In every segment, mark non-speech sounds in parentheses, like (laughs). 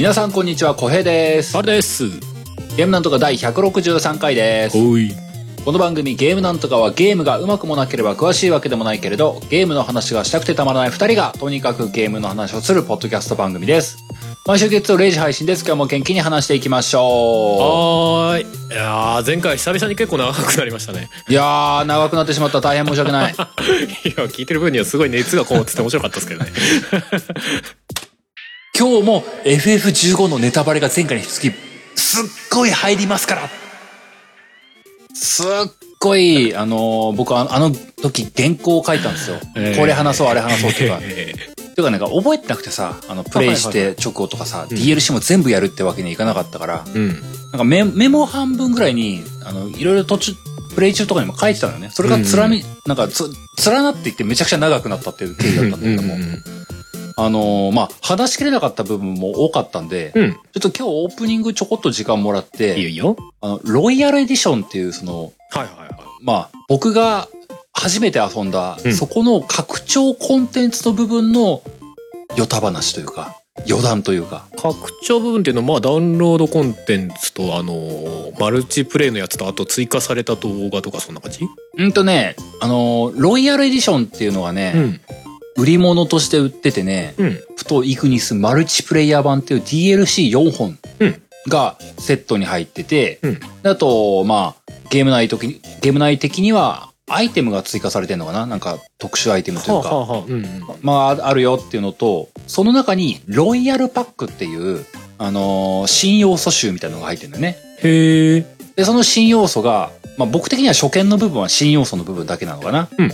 皆さんこんにちは、小平です。あれです。ゲームなんとか第163回です。この番組ゲームなんとかはゲームがうまくもなければ詳しいわけでもないけれど、ゲームの話がしたくてたまらない二人が、とにかくゲームの話をするポッドキャスト番組です。毎週月曜0時配信です。今日も元気に話していきましょはーい。いやー、前回久々に結構長くなりましたね。う。いやー、長くなってしまった。大変申し訳ない。いや、聞いてる分にはすごい熱がこもってて面白かったですけどね。今日も FF15 のネタバレが前回に引き続き、すっごい入りますからすっごい、あのー僕はあの時原稿を書いたんですよ。えーこれ話そう、あれ話そうっていうか。えていうかなんか覚えてなくてさ、あの、プレイして直後とかさ、DLC も全部やるってわけにはいかなかったから、ーうん。なんかメメモ半分ぐらいに、あの、いろいろ途中、プレイ中とかにも書いてたのよね。それがつらみ、なんかつ、連なっていってめちゃくちゃ長くなったっていう経緯だったんだけども、うんうんあのーまあ、話しきれなかった部分も多かったんで、うん。ちょっと今日オープニングちょこっと時間もらって、いいよ。あの、ロイヤルエディションっていうその、はいはいはい。まあ、僕が初めて遊んだ、うんそこの拡張コンテンツの部分の、ヨタ話というか、余談というか、拡張部分っていうのは、まあ、ダウンロードコンテンツと、あのーマルチプレイのやつと、あと追加された動画とか、そんな感じ？うんとね、あのーロイヤルエディションっていうのがね、ん。売り物として売っててね、うん。ふとイグニスマルチプレイヤー版っていう DLC4 本うんがセットに入ってて、うんであと、まあ、ゲーム内時に、ゲーム内的には、アイテムが追加されてんのかな？なんか特殊アイテムというか、はあ、はあはあ、うんうん。まあ、あるよっていうのと、その中に、ロイヤルパックっていう、あのー新要素集みたいなのが入ってるんだよね。へえ。で、その新要素が、まあ僕的には初見の部分は新要素の部分だけなのかな。うん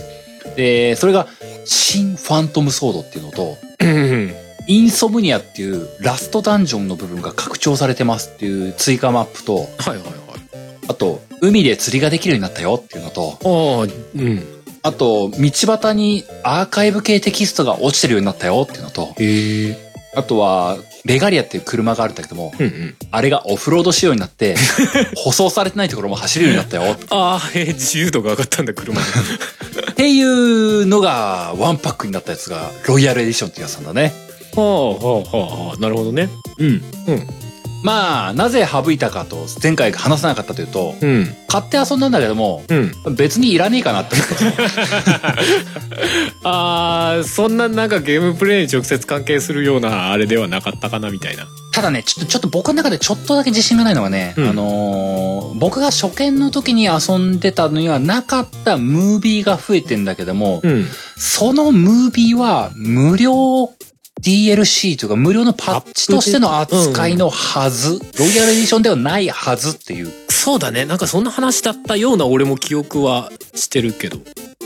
で、それが、新ファントムソードっていうのと、うん。インソムニアっていうラストダンジョンの部分が拡張されてますっていう追加マップと、はいはいはい。あと、海で釣りができるようになったよっていうのと、ああ、うん。あと、道端にアーカイブ系テキストが落ちてるようになったよっていうのと、へえ。あとは、レガリアっていう車があるんだけども、うんうん。あれがオフロード仕様になって、(laughs) 舗装されてないところも走れるようになったよ。ああ、えー、自由度が上がったんだ、車に。っていうのが、ワンパックになったやつが、ロイヤルエディションってやつなんだね。はあ、はあ、はあ、なるほどね。うん。うん。まあ、なぜ省いたかと、前回話さなかったというと、うん。買って遊んだんだけども、うん。別にいらねえかなって。(laughs) ああ、そんななんかゲームプレイに直接関係するようなあれではなかったかなみたいな。ただね、ちょっと、ちょっと僕の中でちょっとだけ自信がないのがね、うんあのー僕が初見の時に遊んでたのにはなかったムービーが増えてんだけども、うん。そのムービーは無料 DLC というか無料のパッチとしての扱いのはず、ロイヤルエディションではないはずっていうそうだね。なんかそんな話だったような俺も記憶はしてるけど。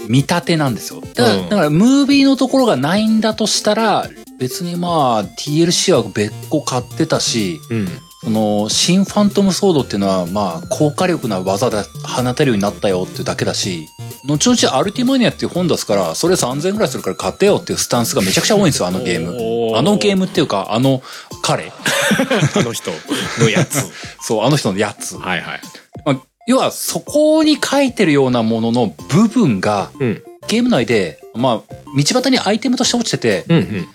見立てなんですよ。だから、うんだからムービーのところがないんだとしたら、別にまあ DLC は別個買ってたし、うん。その、新ファントムソードっていうのは、まあ、高火力な技で放てるようになったよっていうだけだし、後々アルティマニアっていう本出すから、それ3000円ぐらいするから買ってよっていうスタンスがめちゃくちゃ多いんですよ、あのゲーム。ムあのゲームっていうか、あの彼。(laughs) あの人のやつ。(laughs) そう、あの人のやつ。はいはい。まあ、要は、そこに書いてるようなものの部分が、うん。ゲーム内で、まあ、道端にアイテムとして落ちてて、うんうん。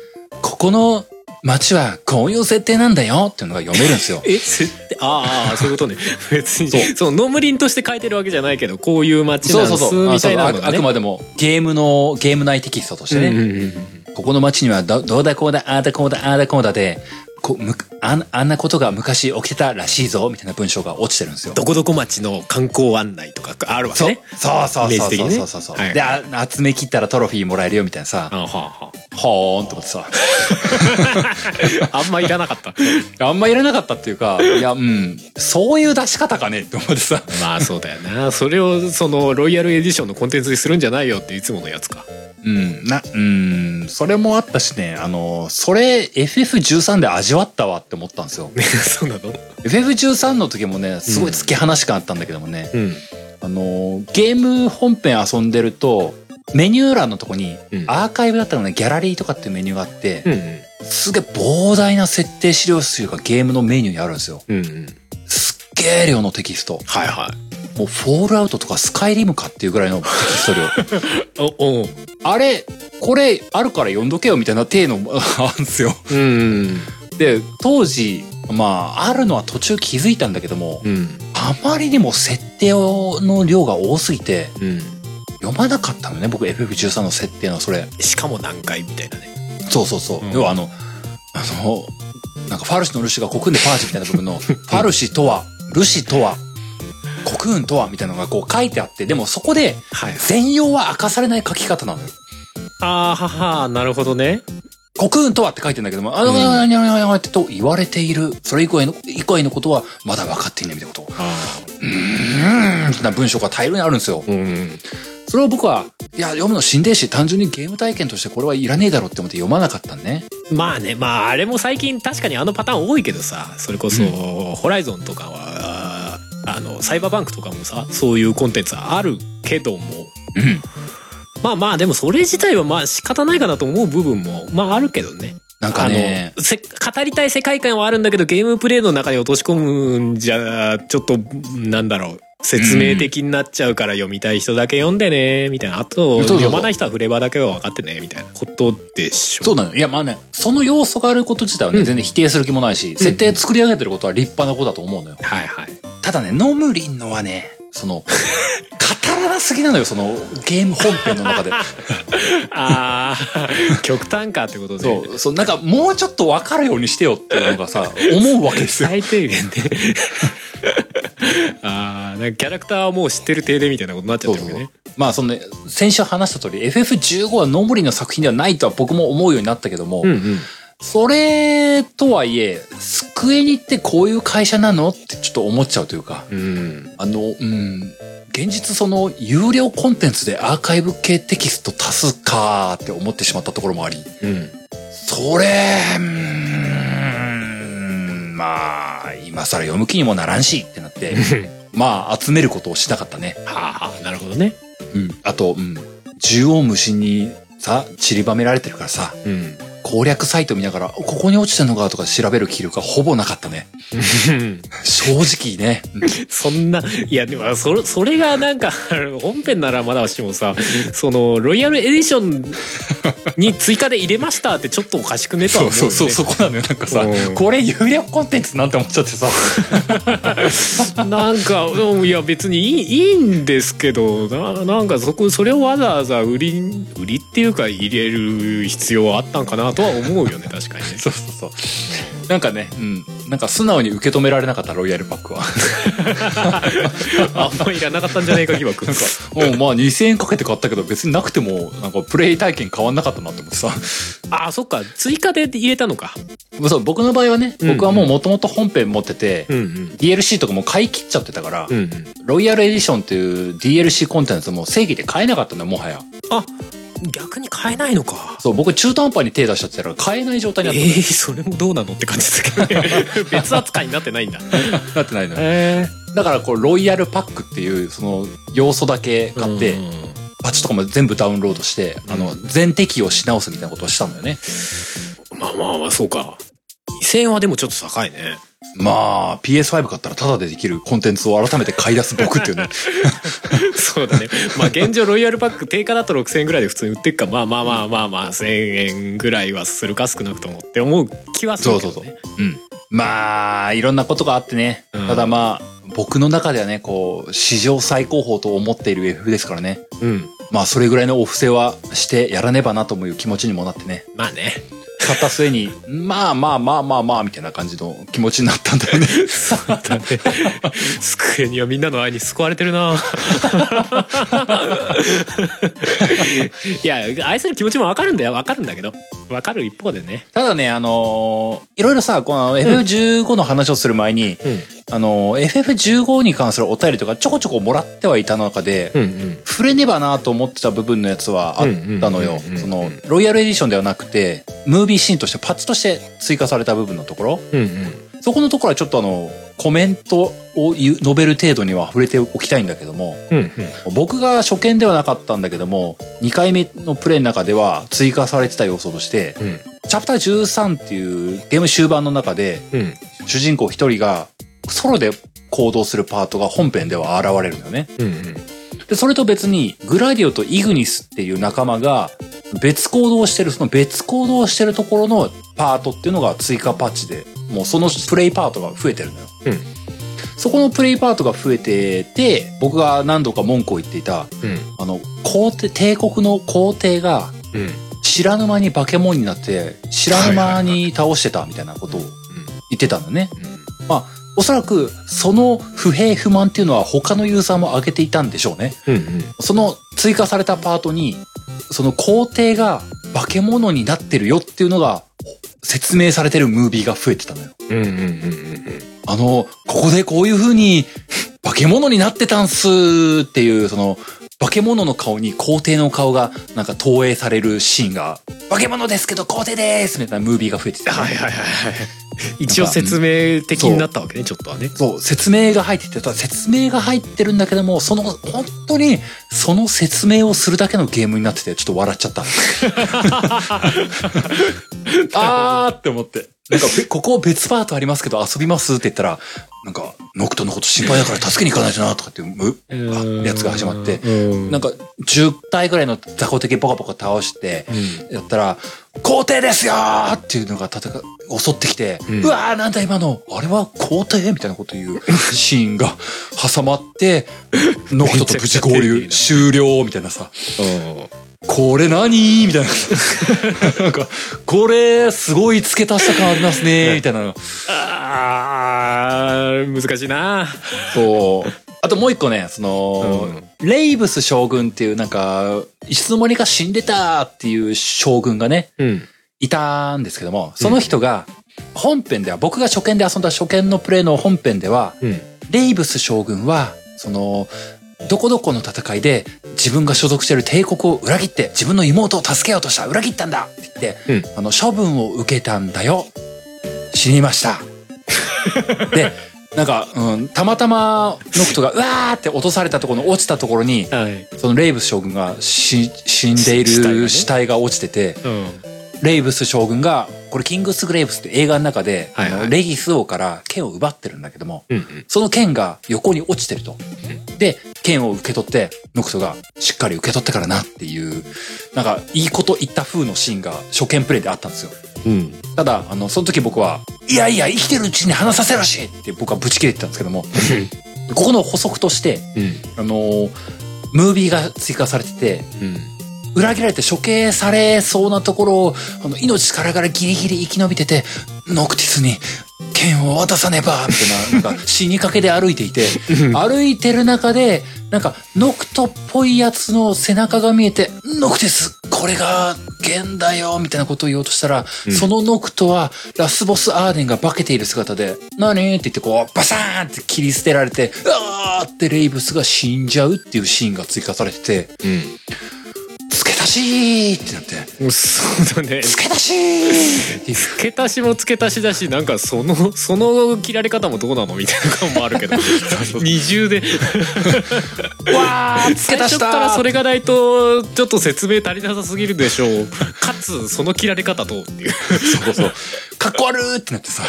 ここの街はこういう設定なんだよっていうのが読めるんですよ。(laughs) え、設定ああ、そういうことね。(laughs) 別に。そうそう。ノムリンとして書いてるわけじゃないけど、こういう街そなですうんそうそう。みたいなあそうああのがね。くまでもゲームの、ゲーム内テキストとしてね。ここの街にはどどうだこうだ、ああだこうだ、ああだこうだで、こむあんあんなことが昔起きてたらしいぞ、みたいな文章が落ちてるんですよ。どこどこ町の観光案内とかあるわけそうね。そうそうそうそうそうそうそう、はいであ、集め切ったらトロフィーもらえるよみたいなさ、あはあはほーんと思ってさ、あ。(laughs) あんまいらなかった。あんまいらなかったっていうか、いや、うん、そういう出し方かねって思ってさ、まあそうだよな。それをそのロイヤルエディションのコンテンツにするんじゃないよっていつものやつか。うん、な、うん、それもあったしね、あの、それ FF13 で味わったわって思ったんですよ。(laughs) そうなの？FF13 の時もね、すごい突き放し感あったんだけどもね、うん。あの、ゲーム本編遊んでると、メニュー欄のとこにうん、アーカイブだったのね、ギャラリーとかっていうメニューがあって、うんうん。すげえ膨大な設定資料集がゲームのメニューにあるんですよ。うんうん。すっげえ量のテキスト。はいはもうフォールアウトとかスカイリムかっていうぐらいのテキスト量。(laughs) い。お、おあれ、これあるから読んどけよみたいな体のあるんですよ。うん。で、当時、まあ、あるのは途中気づいたんだけども、うん。あまりにも設定の量が多すぎて、うん。読まなかったのね、僕 FF13 の設定のそれ。しかも何回みたいなね。そうそうそう。うん要はあの、あの、なんかファルシのルシがコクーンでパージみたいな部分の、(laughs) ファルシとは、ルシとは、コクーンとはみたいなのがこう書いてあって、でもそこではい。全容は明かされない書き方なのよ。あーははなるほどね。コクーンとはって書いてんだけども、あの、うんあにゃにゃにゃってと言われている、それ以外の、以外のことはまだ分かっていないみたいなこと。あうーん、な文章が大量にあるんですよ。ーうん。それを僕は、いや、読むのしんでえし、単純にゲーム体験としてこれはいらねえだろうって思って読まなかったんね。まあね、まああれも最近確かにあのパターン多いけどさ、それこそ、うんホライゾンとかは、あの、サイバーバンクとかもさ、そういうコンテンツあるけども、うん。まあまあでもそれ自体はまあ仕方ないかなと思う部分も、まああるけどね。なんかね、あのせ語りたい世界観はあるんだけどゲームプレイの中に落とし込むんじゃちょっとなんだろう。説明的になっちゃうから読みたい人だけ読んでねみたいな。あと読まない人はフレーバーだけは分かってねみたいな。ことでしょ。そうなの。よ。いや、まあね、その要素があること自体はね、うん。全然否定する気もないし、設定作り上げてることは立派なことだと思うのよ。はいはい。ただね、ノムリンのはね、その、語らなすぎなのよ、その、ゲーム本編の中で。(laughs) あー極端かってことで。そう、そう、なんかもうちょっとわかるようにしてよっていうのがさ、思うわけですよ。最低限で。あーなんかキャラクターはもう知ってる体でみたいなことになっちゃってるわけね。まあ、そのね、先週話した通り、FF15 はノムリンの作品ではないとは僕も思うようになったけども、うんうんそれとはいえ、スクエニってこういう会社なのってちょっと思っちゃうというか、うん。あの、うん、現実その有料コンテンツでアーカイブ系テキスト足すかって思ってしまったところもあり、うん。それ、うーん、まあ、今更読む気にもならんしってなって、(laughs) まあ、集めることをしなかったね。はあなるほどね。うん。あと、うん、縦横無尽にさ、散りばめられてるからさ、うん攻略サイト見ながら、ここに落ちてんのかとか調べる気力がほぼなかったね。(laughs) 正直ね。うんそんな、いや、でも、それ、それがなんか、本編ならまだしもさ、その、ロイヤルエディションに追加で入れましたってちょっとおかしくねとは思うよね。そうそうそう、そこなのよ。なんかさうん、これ有料コンテンツなんて思っちゃってさ。なんか、うんいや別にいいいいんですけど、ななんかそこ、それをわざわざ売り、売りっていうか入れる必要はあったんかなとは思うよね、確かにね。(laughs) そうそうそう。なんかね、うん。なんか素直に受け止められなかった、ロイヤルパックは。(laughs) あんまいらなかったんじゃねえか疑惑。もうまあ2000円かけて買ったけど別になくてもなんかプレイ体験変わんなかったなって思ってさ。あ、そっか、追加で入れたのか。そう、僕の場合はね、うん僕はもう元々本編持ってて、うんうん。DLC とかも買い切っちゃってたから、うんうん。ロイヤルエディションっていう DLC コンテンツも正義で買えなかったのよ、もはや。あ、逆に買えないのか。そう、僕中途半端に手出しちゃってたから買えない状態になってええそれもどうなのって感じですけどね。(laughs) 別扱いになってないんだ。(laughs) なってないの。よ。へだからこう、ロイヤルパックっていうその要素だけ買って、パッチとかも全部ダウンロードして、あの、全適用し直すみたいなことをしたんだよね。まあまあまあそうか。2000円はでもちょっと高いねまあ、PS5 買ったらタダでできるコンテンツを改めて買い出す僕っていうね。(laughs) そうだねまあ現状ロイヤルパック定価だと6000円ぐらいで普通に売ってっかまあまあまあまあまあ1000円ぐらいはするか少なくともって思う気はするけど、ね、そうそううん。まあ、いろんなことがあってね。うんただまあ、僕の中ではね、こう、史上最高峰と思っている FF ですからね。うんまあ、それぐらいのお布施はしてやらねばなという気持ちにもなってね。まあね買った末に、まあまあまあまあまあ、みたいな感じの気持ちになったんだよね。そうだねスクエニはみんなの愛に救われてるな。(laughs) いや愛する気持ちもわかるんだよ。わかるんだけど。わかる一方でね。ただね、あのーいろいろさ、この FF15 の話をする前に、うんあのー FF15 に関するお便りとかちょこちょこもらってはいた中で、うんうん。触れねばなと思ってた部分のやつはあったのよ。その、ロイヤルエディションではなくて、ムービーシーンとしてパッチとして追加された部分のところ、うんうん。そこのところはちょっとあの、コメントを述べる程度には触れておきたいんだけども、うんうん。僕が初見ではなかったんだけども、2回目のプレイの中では追加されてた要素として、うん。チャプター13っていうゲーム終盤の中で、うん。主人公一人がソロで行動するパートが本編では現れるのよね。うんうん。で、それと別に、グラディオとイグニスっていう仲間が、別行動してる、その別行動してるところのパートっていうのが追加パッチで、もうそのプレイパートが増えてるのよ。うん。そこのプレイパートが増えてて、僕が何度か文句を言っていた、うん。あの、皇帝、帝国の皇帝がうん。知らぬ間に化け物になって、知らぬ間に倒してたみたいなことを言ってたんだね。まあ、おそらくその不平不満っていうのは他のユーザーも挙げていたんでしょうね。うんうんその追加されたパートに、その皇帝が化け物になってるよっていうのが説明されてるムービーが増えてたのよ。うんうんうんうんあの、ここでこういう風に化け物になってたんすっていう、その、化け物の顔に皇帝の顔がなんか投影されるシーンが、化け物ですけど皇帝ですみたいなムービーが増えてて、はいはいはいはい (laughs) 一応説明的になったわけねちょっとはね。そう、説明が入ってて、ただ説明が入ってるんだけども、その、本当に、その説明をするだけのゲームになってて、ちょっと笑っちゃった。(laughs) あーって思って。なんか、べここ別パートありますけど遊びますって言ったら、なんか、ノクトのこと心配だから助けに行かないとな、とかっていうやつが始まって、うん。なんか、10体ぐらいの雑魚敵ポカポカ倒して、やったら、皇帝ですよーっていうのが戦う襲ってきて、ううんわーなんだ今の、あれは皇帝？みたいなこと言う (laughs) シーンが挟まって、ノクトと無事合流、終了みたいなさ、これ何？みたいな。(laughs) なんか、これ、すごい付け足した感ありますねみたいな。あー難しいな。そう。あともう一個ね、その、レイブス将軍っていうなんか、いつの間にか死んでたっていう将軍がね、うんいたんですけども、その人が、本編では、僕が初見で遊んだ初見のプレイの本編では、うん。レイブス将軍は、その、どこどこの戦いで自分が所属している帝国を裏切って自分の妹を助けようとした。裏切ったんだ!って言って、あの、処分を受けたんだよ。死にました。(laughs) で、なんか、うん、たまたまノクトがうわーって落とされたところの落ちたところに、はい。そのレイブス将軍が死死んでいる死体が落ちてて、うんレイブス将軍が、これキングスグレイブスって映画の中で、はいはい。レギス王から剣を奪ってるんだけども、うんうん。その剣が横に落ちてると。で、剣を受け取って、ノクトがしっかり受け取ってからなっていう、なんか、いいこと言った風のシーンが初見プレイであったんですよ。うん。ただ、あの、その時僕は、いやいや、生きてるうちに話させろしって僕はブチ切れてたんですけども、ここの補足として、うん。あの、ムービーが追加されてて、うん裏切られて処刑されそうなところを、あの、命からがらギリギリ生き延びてて、ノクティスに剣を渡さねばみたいな、なんか死にかけで歩いていて、歩いてる中で、なんか、ノクトっぽいやつの背中が見えて、ノクティスこれが剣だよみたいなことを言おうとしたら、うん。そのノクトは、ラスボスアーデンが化けている姿で、何って言ってこう、バサーンって切り捨てられて、うわーってレイブスが死んじゃうっていうシーンが追加されてて、付け足しーってなって、うんそうだね。付け足し付け足しも付け足しだしなんかその (laughs) その切られ方もどうなのみたいな感もあるけど (laughs) 二重で。(laughs) わー付け足したからそれがないとちょっと説明足りなさすぎるでしょう。かつその切られ方どうっていうそうそう。かっこ悪ーってなってさ。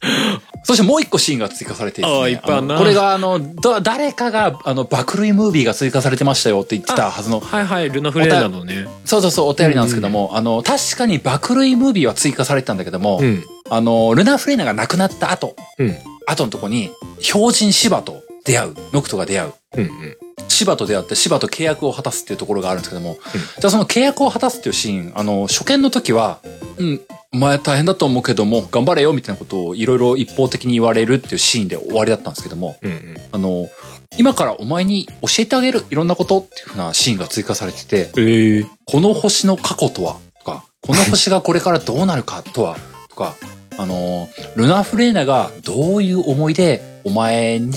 (laughs) そしてもう一個シーンが追加されてですね。あーいっぱいあんな。のこれがあの、だ誰かが、あの、爆類ムービーが追加されてましたよって言ってたはずの、はいはいルナフレーナのね。そうそうそう、お便りなんですけども、あの、確かに爆類ムービーは追加されてたんだけども、うん。あの、ルナ・フレーナが亡くなった後、うん。後のとこに、標人シバと出会う、ノクトが出会う。うんうんシバと出会って、シバと契約を果たすっていうところがあるんですけども、じゃあその契約を果たすっていうシーン、あの、初見の時は、うん、お前大変だと思うけども、頑張れよみたいなことをいろいろ一方的に言われるっていうシーンで終わりだったんですけども、うんうん。あの、今からお前に教えてあげるいろんなことっていうふうなシーンが追加されてて、ええ。この星の過去とは？とか、この星がこれからどうなるかとは？とか、あの、ルナ・フレーナがどういう思いでお前に、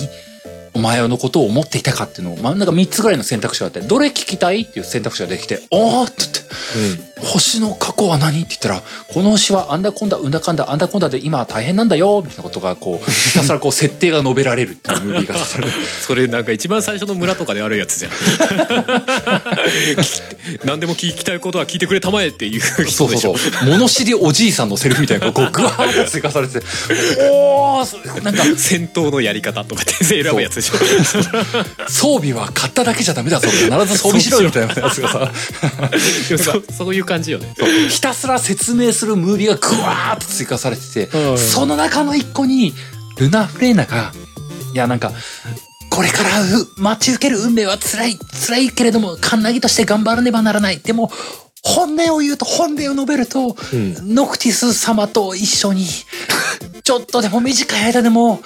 お前のことを思っていたかっていうのを、真ん中3つぐらいの選択肢があって、どれ聞きたいっていう選択肢ができて、おーって言って、星の過去は何って言ったら、この星はあんだこんだ、うんだかんだ、あんだこんだで今大変なんだよ、みたいなことが、こう、(laughs) ひたすらこう、設定が述べられるっていうムービーが。それなんか一番最初の村とかであるやつじゃん (laughs) 何でも聞きたいことは聞いてくれたまえっていうそう人でしょそうそう。物知りおじいさんのセリフみたいなのがこう、ぐわーって追加されてて、おーそなんか、戦闘のやり方とかって選ぶやつ装備は買っただけじゃダメだぞ。必ず装備しろよみたいなやつがさ、そ (laughs) そういう感じよね。ひたすら説明するムービーがぐわーって追加されてて、うん。その中の一個に、ルナ・フレーナが、いやなんか、これからう待ち受ける運命は辛い、辛いけれども、カンナギとして頑張らねばならない。でも、本音を言うと、本音を述べると、うん。ノクティス様と一緒に、(laughs) ちょっとでも短い間でも、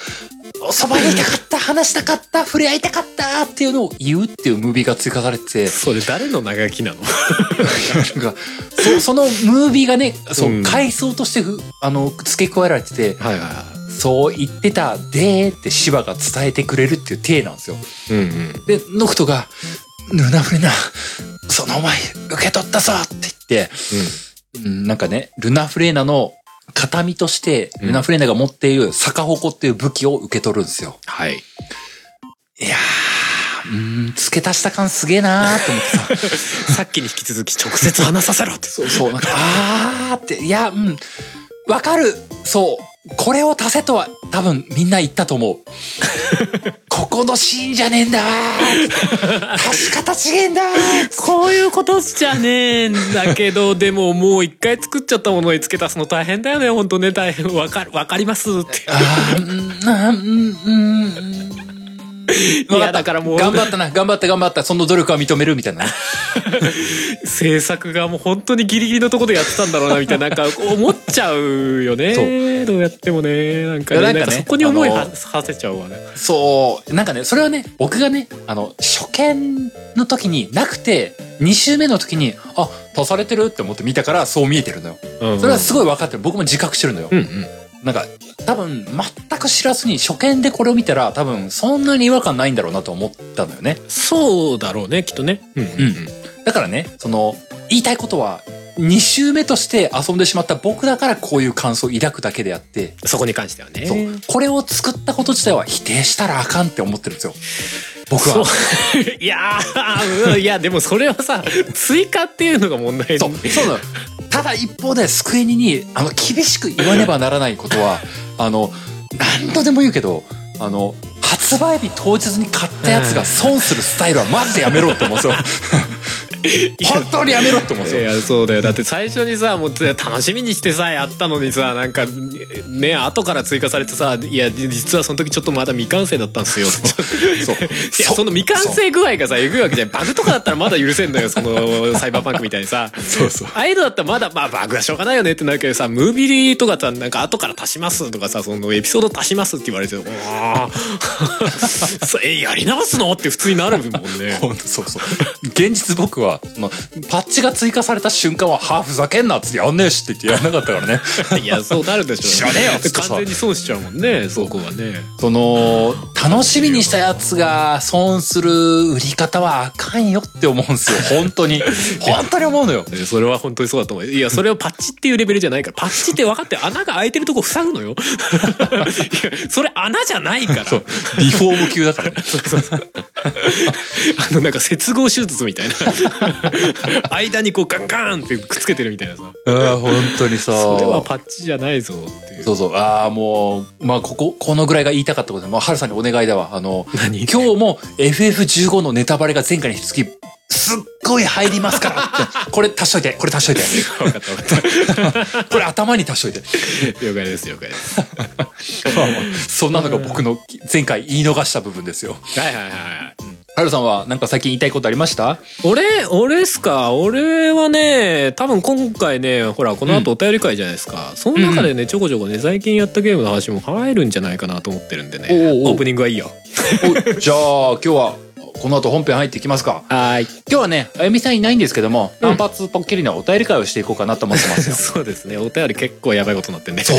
そばにいたかった、話したかった、触れ合いたかったっていうのを言うっていうムービーが追加されてて、それ誰の長きなの？なんか、そそのムービーがね、そう、うん。回想としてふ、あの、付け加えられてて、はいはそう言ってたでーってシバが伝えてくれるっていう体なんですよ。いうんうん。で、ノクトが、ヌナフレナ、その前、受け取ったぞって言って、うん、なんかね、ルナフレーナの形見として、うんルナフレーナが持っている逆矛っていう武器を受け取るんですよ。はいいやー、うーん、付け足した感すげえなーと思ってさ。(laughs) さっきに引き続き直接話させろってそう、そう、なんか、あーって、いや、うん、わかる。そう。これを足せとは多分みんな言ったと思う。(laughs) ここのシーンじゃねえんだわー足し方違えんだーこういうことじゃねえんだけど、でももう一回作っちゃったものに付け足すの大変だよね、本当ね、大変。わかる、わかりますって。あーうん、あーうん、うん、うん。いやだからもう頑張ったな、頑張った、頑張った。その努力は認めるみたいなね。制作がもう本当にギリギリのところでやってたんだろうな、みたいな、なんか思っちゃうよね。どうやってもね。なんかね、なんかねかそこに思いはせちゃうわね。そう、なんかね、それはね、僕がね、あの、初見の時になくて、2週目の時に、あ、足されてるって思って見たからそう見えてるのよ。うんそれはすごい分かってる。僕も自覚してるのよ。うんうん。なんか、多分、全く知らずに初見でこれを見たら、多分、そんなに違和感ないんだろうなと思ったのよね。そうだろうね、きっとね。うんうんだからね、その、言いたいことは、2週目として遊んでしまった僕だからこういう感想を抱くだけであって、そこに関してはね。そう。これを作ったこと自体は否定したらあかんって思ってるんですよ。僕は。(laughs) いやー、うんいや、でもそれはさ、追加っていうのが問題そう、そうなの。ただ一方で、スクエニに、あの、厳しく言わねばならないことは、(laughs) あの、何度でも言うけど、あの、発売日当日に買ったやつが損するスタイルはマジでやめろって思うんですよ。(laughs) 本当にやめろって思うんですよ。いやそうだよだって最初にさもう楽しみにしてさやったのにさなんかね後から追加されてさ「いや実はその時ちょっとまだ未完成だったんですよ」(laughs) そう。いやその未完成具合がさえぐいわけじゃんバグとかだったらまだ許せんのよそのサイバーパンクみたいにさそうそう。ああいうのだったらまだまあバグはしょうがないよねってなるけどさムービーとかさなんか後から足しますとかさそのエピソード足しますって言われて「ああ (laughs) そえやり直すの?」って普通になるもんね。そうそう。現実僕は、そのパッチが追加された瞬間は、はあ、ふざけんなっつってやんねえしって言ってやんなかったからね。いやそうなるでしょ知らねえよっつっ完全に損しちゃうもんねそこはね。その、楽しみにしたやつが損する売り方はあかんよって思うんですよ。本当に。(laughs) 本当に思うのよ。えそれは本当にそうだと思う。いや、それはパッチっていうレベルじゃないから、パッチって分かって穴が開いてるとこ塞ぐのよ。それ穴じゃないから。そう。リフォーム級だからね。(laughs) あの、なんか接合手術みたいな。間にこうガンガンってくっつけてるみたいなさ。ああ、本当にさ。それはパッチじゃないぞっていう。そうそう。ああ、もう、まあ、ここ、このぐらいが言いたかったことで、まあ、ハルさんにお願いだわ。あの、何？今日も FF15 のネタバレが前回に引き続き、すっごい入りますからって。(laughs) これ足しといて、これ足しといて。分かった分かっこれ頭に足しといて。た。了解です、了解です。まあまあそんなのが僕の前回言い逃した部分ですよ。はいはいはいはい。ハルさんはなんか最近言いたいことありました？俺、俺っすか？俺はね、多分今回ね、ほら、この後お便り会じゃないですか。その中でね、ちょこちょこね、最近やったゲームの話も入るんじゃないかなと思ってるんでね。おうおうオープニングはいいよ。おじゃあ今日はこの後本編入っていきますか。はい。今日はね、あゆみさんいないんですけども、単発ポッキリのお便り会をしていこうかなと思ってますよ。(laughs) そうですね。お便り結構やばいことになってんね。そう。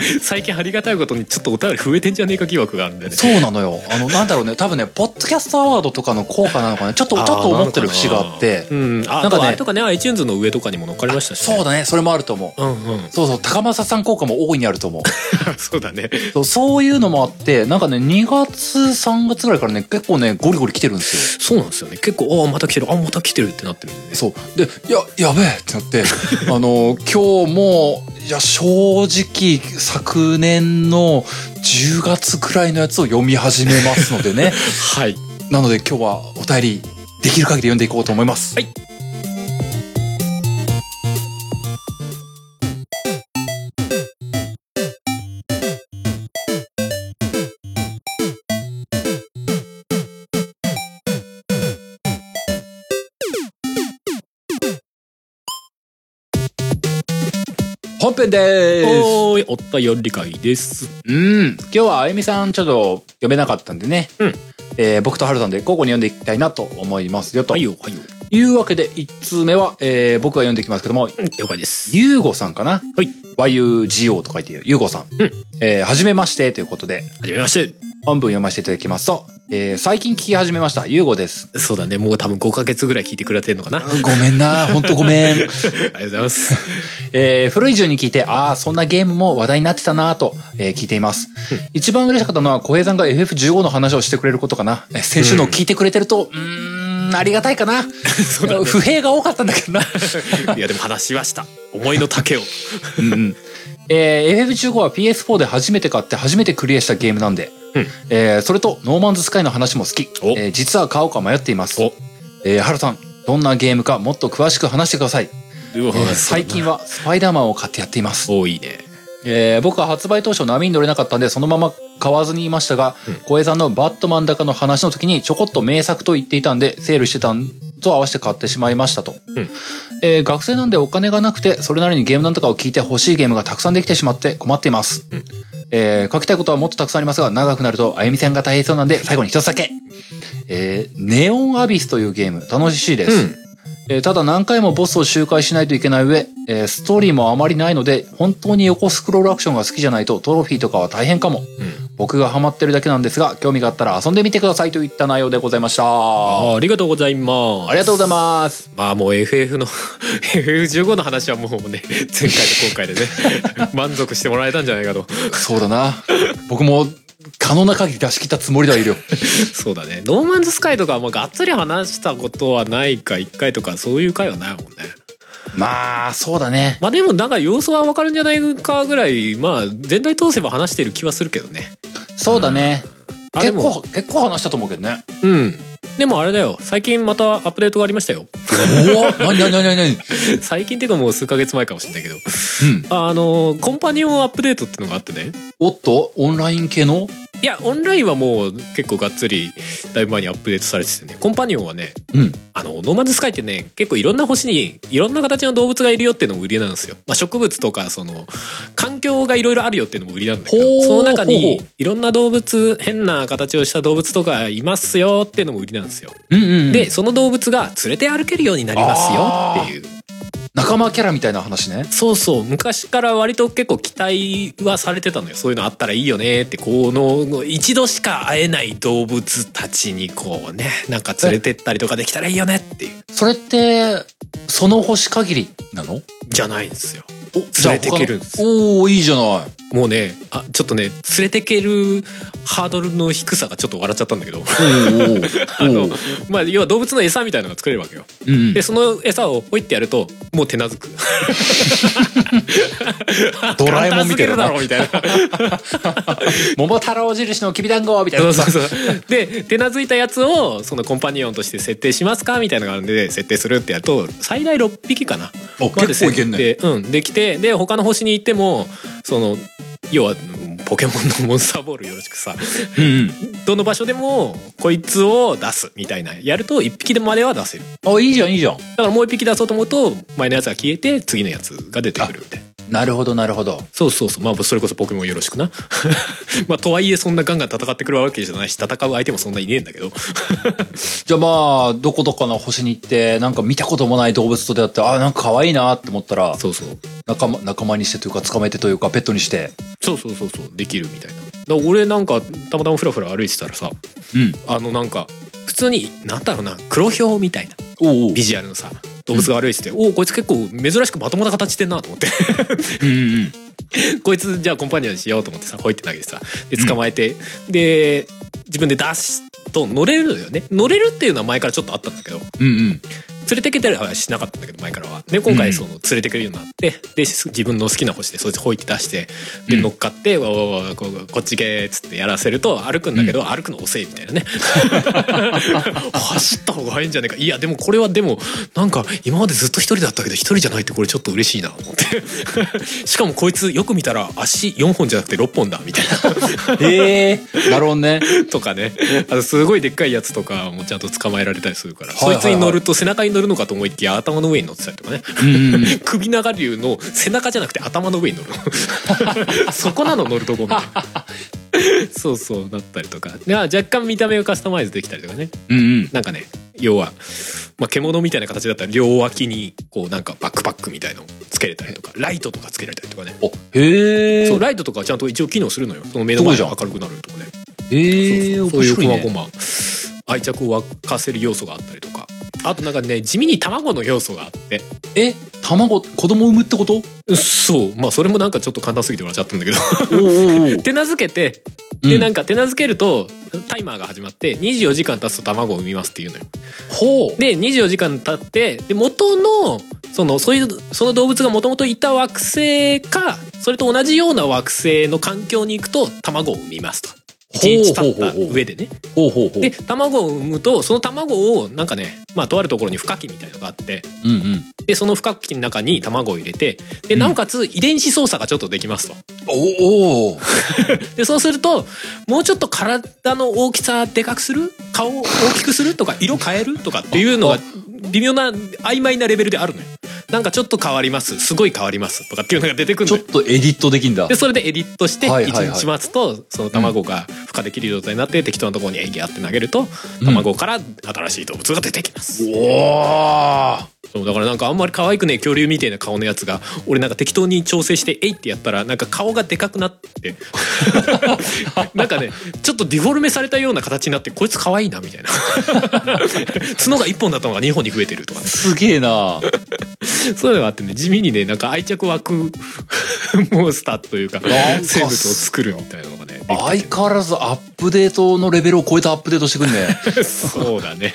(laughs) 最近ありがたいことにちょっとお便り増えてんじゃねえか疑惑があるんでね。そうなのよ。あの、なんだろうね、多分ね、ポッドキャストアワードとかの効果なのかな、ちょっと、ちょっと思ってる節があってう。ん。あ、なんかねあれとかね、iTunes の上とかにも載っかりましたし、ね。そうだね、それもあると思う。うんうん。そうそう、高政さん効果も大いにあると思う。(laughs) そうだね。そうそういうのもあって、なんかね、2月、3月ぐらいからね、結構ね、ゴリゴリ来てるんですよ。そうなんですよね。結構、ああ、また来てる、あまた来てるってなってるんでね。そう。で、や、やべえってなって、(laughs) あの、今日も、いや、正直、昨年の10月くらいのやつを読み始めますのでね。(laughs) はい。なので今日はお便り、できる限り読んでいこうと思います。はい。本編でーす。おーい、お便り会です。うん。今日はあゆみさんちょっと読めなかったんでね。うんえー僕とはるさんで交互に読んでいきたいなと思いますよと。はいよ、はいよ。いうわけで、1通目は、えー僕が読んでいきますけども、うん了解です。ゆうごさんかな？はい。?YUGO と書いてるゆうごさん。うんえーはじめましてということで、はじめまして。本文読ませていただきますと、えー最近聞き始めました、ゆうごです。そうだね、もう多分5ヶ月ぐらい聞いてくれてるのかな。ありごめんな、ほんとごめん。(laughs) がとうございます。えー古い順に聞いて、ああ、そんなゲームも話題になってたなと、えー聞いています。一番嬉しかったのは、小平さんが FF15 の話をしてくれることかな。えー先週のを聞いてくれてると、うーん、ありがたいかな。(laughs) そうだね不平が多かったんだけどな。いや、でも話しました。思いの丈を。うんうんえー FF15 は PS4 で初めて買って初めてクリアしたゲームなんで、うん。えーそれとノーマンズスカイの話も好き、お。えー実は買おうか迷っています。お、えー、ハルさんどんなゲームかもっと詳しく話してください、えー最近。はスパイダーマンを買ってやっています、多いね。えー僕は発売当初波に乗れなかったんでそのまま買わずにいましたがうん。小江さんのバットマン高の話の時にちょこっと名作と言っていたんでセールしてたんと合わせて買ってしまいましたと、うん。えー学生なんでお金がなくてそれなりにゲームなんとかを聞いて欲しいゲームがたくさんできてしまって困っています、うんえー書きたいことはもっとたくさんありますが長くなるとあゆみさんが大変そうなんで最後に一つだけ。えーネオンアビスというゲーム。楽しいです、うん。えーただ何回もボスを周回しないといけない上、えーストーリーもあまりないので、本当に横スクロールアクションが好きじゃないとトロフィーとかは大変かも。うん。僕がハマってるだけなんですが、興味があったら遊んでみてくださいといった内容でございました。ありがとうございます。りがとうございます。まあもう FF の FF15 の話はもうね前回と今回でね (laughs) 満足してもらえたんじゃないかとそうだな。僕も可能な限り出し切ったつもりではいるよ。(laughs) そうだねノーマンズスカイとかはもうがっつり話したことはないか1回とかそういう回はないもんねまあ、そうだね。まあでもなんか様子はわかるんじゃないかぐらいまあ全体通せば話してる気はするけどねそうだね。あでも。結構、結構話したと思うけどね。うん。でもあれだよ。最近またアップデートがありましたよ。おおなになになになになに最近っていうかもう数ヶ月前かもしれないけど。うん。あのコンパニオンアップデートってのがあってね。おっと、オンライン系の？いやオンラインはもう結構がっつりだいぶ前にアップデートされててね。コンパニオンはねうん。あのノーマンズスカイってね結構いろんな星にいろんな形の動物がいるよっていうのも売りなんですよ、まあ、植物とかその環境がいろいろあるよっていうのも売りなんだけどその中にいろんな動物変な形をした動物とかいますよっていうのも売りなんですよ。うんうんうん。でその動物が連れて歩けるようになりますよっていう仲間キャラみたいな話ね。そうそう。昔から割と結構期待はされてたのよ。そういうのあったらいいよねってこの一度しか会えない動物たちにこうねなんか連れてったりとかできたらいいよねっていう。それって、その星限りなの？じゃないんですよお連れてけるんですよ。おおーいいじゃない。もうねあちょっとね連れてけるハードルの低さがちょっと笑っちゃったんだけど。(laughs) あのまあ要は動物の餌みたいなのが作れるわけよ。うんうん。でその餌をポイってやるともう手なずく。(laughs) ドラえもんみたいな。簡単すぎるだろみたいな。桃太郎印のきびだんごみたいな。そうそうそう。で手なずいたやつをそのコンパニオンとして設定しますかみたいなのがあるんで設定するってやると最大6匹かな。おまで結構いけんね。設定うんできてで他の星に行ってもその要はうんポケモンのモンスターボールよろしくさうんうん。どの場所でもこいつを出すみたいなやると1匹でまでは出せるあ、いいじゃん、いいじゃん。だからもう1匹出そうと思うと前のやつが消えて次のやつが出てくるみたいななるほどなるほど。そうそうそう。まあそれこそポケモンよろしくな。(laughs) まあとはいえそんなガンガン戦ってくるわけじゃないし戦う相手もそんないねえんだけど。じゃあまあどこどこの星に行ってなんか見たこともない動物と出会ってあなんか可愛いなって思ったらそうそう。仲間仲間にしてというか捕まえてというかペットにして。そうそうそうそう。できるみたいな。だ俺なんかたまたまフラフラ歩いてたらさうん。あのなんか普通になんだろうな黒ヒョウみたいな。ビジュアルのさ動物が歩いてて、おおこいつ結構珍しくまともな形してんなと思って。うんうん (laughs) こいつじゃあコンパニオンにしようと思ってさほいって投げてさで捕まえて、で自分で出すと乗れるのよね。乗れるっていうのは前からちょっとあったんだけど。うんうん連れてけたりはしなかったんだけど前からは。で今回その連れてくるようになって、で自分の好きな星でそいつほいって出してでうん。乗っかって「わわわわここっちけ」っつってやらせると歩くんだけど、歩くの遅いみたいなね。(laughs) 走った方が早いんじゃないか。いやでもこれはでもなんか今までずっと一人だったけど一人じゃないってこれちょっと嬉しいなと思って。(laughs) しかもこいつよく見たら足4本じゃなくて6本だみたい (laughs) へえ。なるほどね。なとかね。あとすごいでっかいやつとかもちゃんと捕まえられたりするから、はいはいはい。そいつに乗ると背中に乗るのかと思いきや頭の上に乗ってたりとかね。(laughs) 首長竜の背中じゃなくて頭の上に乗るの。(laughs) そこなの乗るとこみたいな。そうそうだったりとか。若干見た目をカスタマイズできたりとかね。うんうん。なんかね要は、まあ、獣みたいな形だったら両脇にこうなんかバックパックみたいのをつけれたりとかライトとかつけられたりとかね。おへえそうライトとかはちゃんと一応機能するのよ。その目の前が明るくなるとかね。へえ面そう。いうこまごま愛着を沸かせる要素があったりとかあとなんかね地味に卵の要素があって。え卵子供産むってこと？そう。まあそれもなんかちょっと簡単すぎて笑っちゃったんだけど。(laughs) 手なずけてうん。でなんか手なずけるとタイマーが始まって24時間経つと卵を産みますっていうのよ。ほう。で24時間経ってで元のそのそういうその動物がもともといた惑星かそれと同じような惑星の環境に行くと卵を産みますと1日経った上でね。で卵を産むとその卵をなんかねまあとあるところに孵化器みたいのがあって。うんうん。でその孵化器の中に卵を入れてでなおかつ遺伝子操作がちょっとできますと。おお (laughs) でそうするともうちょっと体の大きさでかくする顔を大きくするとか色変えるとかっていうのが微妙な曖昧なレベルであるのよ。なんかちょっと変わります。すごい変わりますとかっていうのが出てくるちょっ。とエディットできんだでそれでエディットしてはいはいはい。1日待つとその卵が孵化できる状態になって適当なところにエギャって投げるとうん卵から新しい動物が出てきます。おおそうだからなんかあんまり可愛くね恐竜みたいな顔のやつが俺なんか適当に調整して「えい!」ってやったらなんか顔がでかくなって (laughs) なんかねちょっとディフォルメされたような形になってこいつ可愛いなみたいな。(laughs) 角が1本だったのが2本に増えてるとかね。すげえな。(laughs) そういうのがあってね地味にねなんか愛着湧くモンスターというか生物を作るみたいなのがね相変わらずアップデートのレベルを超えたアップデートしてくんね。そうだね。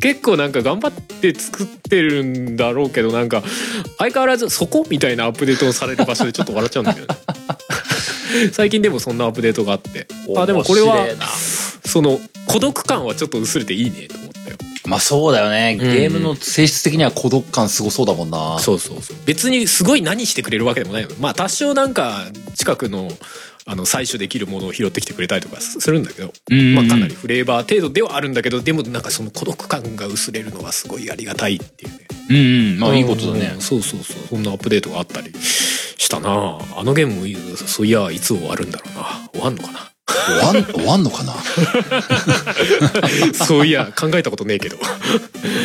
結構なんか頑張って作ってるんだろうけどなんか相変わらずそこみたいなアップデートをされる場所でちょっと笑っちゃうんだけどね。(laughs) 最近でもそんなアップデートがあって。あでもこれはその孤独感はちょっと薄れていいねと思ったよまあそうだよね。うん。ゲームの性質的には孤独感すごそうだもんな。そうそうそう。別にすごい何してくれるわけでもないの。まあ多少なんか近くのあの採取できるものを拾ってきてくれたりとかするんだけど、うん。まあ、かなりフレーバー程度ではあるんだけどでもなんかその孤独感が薄れるのはすごいありがたいっていうね。うんうん。まあいいことだね。うんそうそうそう。そんなアップデートがあったりしたな。あのゲームもいそういやいつ終わるんだろうな。終わんのかな？終わん終わんのかな？(laughs) そういや考えたことねえけど。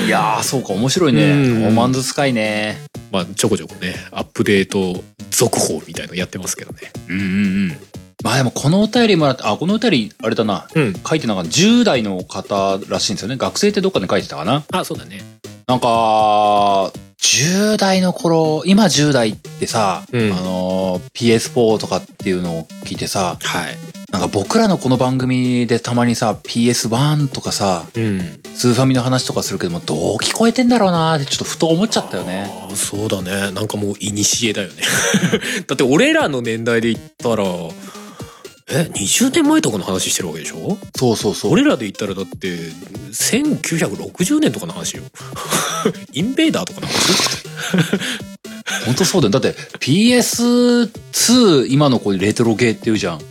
いやーそうか。面白いうん。ねおまんず使いね。まあちょこちょこねアップデート続報みたいのやってますけどね。うんうんうん。まあでもこのお便りもらってあこのお便りあれだな。うん。書いてなんか10代の方らしいんですよね。学生ってどっかで書いてたかな。あそうだね。なんか10代の頃今10代ってさ、うん。あの PS4 とかっていうのを聞いてさはい。なんか僕らのこの番組でたまにさ PS1 とかさうん。スーファミの話とかするけどもどう聞こえてんだろうなってちょっとふと思っちゃったよね。そうだね。なんかもう古だよね。(laughs) だって俺らの年代で言ったらえ20年前とかの話してるわけでしょ？そうそうそう。俺らで言ったらだって1960年とかの話よ。(laughs) インベーダーとかの話？本当そうだよ。だって PS2 今の子にレトロゲーって言うじゃん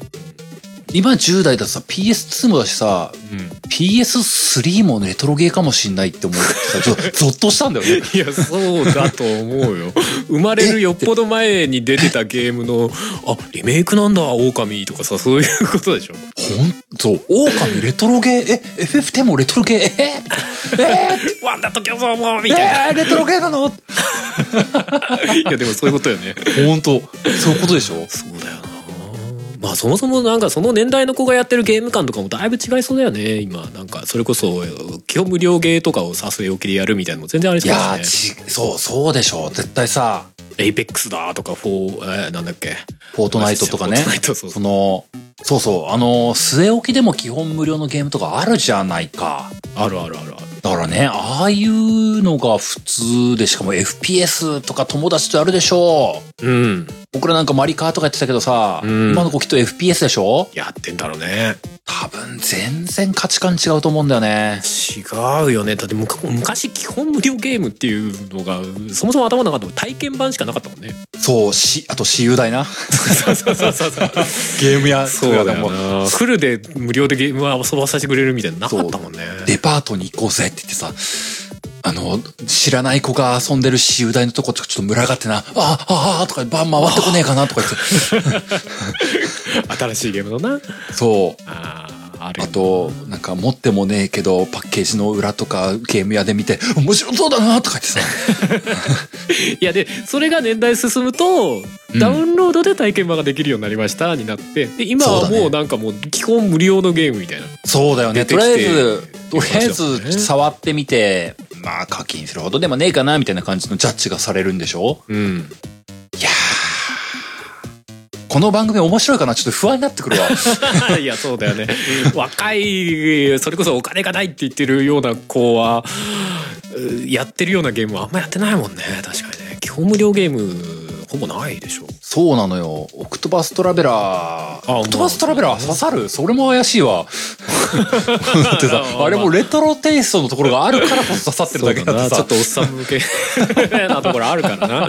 今10代だとさ、PS2 もだしさ、うん。PS3 もレトロゲーかもしんないって思ってさ、ちょっとゾッとしたんだよね。いや、そうだと思うよ。(laughs) 生まれるよっぽど前に出てたゲームの、あ、リメイクなんだ、狼とかさ、そういうことでしょ。ほんそう、狼レトロゲー、え、FF10 もレトロゲー、え？ー、え？ワンダと競争もみー、たいな。えー、レトロゲーなの？(laughs) いや、でもそういうことよね。ほんと、そういうことでしょ？そうだよな。まあそもそもなんかその年代の子がやってるゲーム感とかもだいぶ違いそうだよね今なんかそれこそ基本無料ゲーとかをさ据え置きでやるみたいなのも全然ありそうですねち、そう、そうでしょう。絶対さ、エイペックスだとかフォー、えーなんだっけ。フォートナイトとかね。そうそそうの、そうそう、あの、据え置きでも基本無料のゲームとかあるじゃないか。あるあるあるある。だからね、ああいうのが普通で、しかも FPS とか友達とやるでしょう。ん。僕らなんかマリカーとかやってたけどさ、うん。今の子きっと FPS でしょ？やってんだろうね多分全然価値観違うと思うんだよね。違うよね。だってむか昔基本無料ゲームっていうのがそもそも頭の中でも体験版しかなかったもんね。そう、し、あと私有代な。そうそうそうそうゲーム屋そうだもよな。フルで無料でゲームは遊ばさせてくれるみたいなのなかったもんね。デパートに行こうぜって言ってさ、あの、知らない子が遊んでる私有代のとこちょっと群がってな、ああ、ああ、とか、ば回ってこねえかなとか言って。(laughs) 新しいゲームのなそう。あーあるよあと、なんか持ってもねえけど、パッケージの裏とかゲーム屋で見て、面白そうだなとか言ってさ。(laughs) いやでそれが年代進むと、ん。ダウンロードで体験版ができるようになりましたになってで今はもうなんかもう基本無料のゲームみたいな。そうだよね。とりあえず、とりあえず触ってみて、まあ課金するほどでもねえかなみたいな感じのジャッジがされるんでしょ？うんこの番組面白いかなちょっと不安になってくるわ。(laughs) いやそうだよね。若いそれこそお金がないって言ってるような子はやってるようなゲームはあんまやってないもんね。確かにね。基本無料ゲームほぼないでしょそうなのよ。オクトバストラベラー。あオクトバストラベラー刺さる？それも怪しいわ。(laughs) だってさ、あれもレトロテイストのところがあるからこそ刺さってるだけだってさちょっ。とおっさん向け (laughs) なところあるからな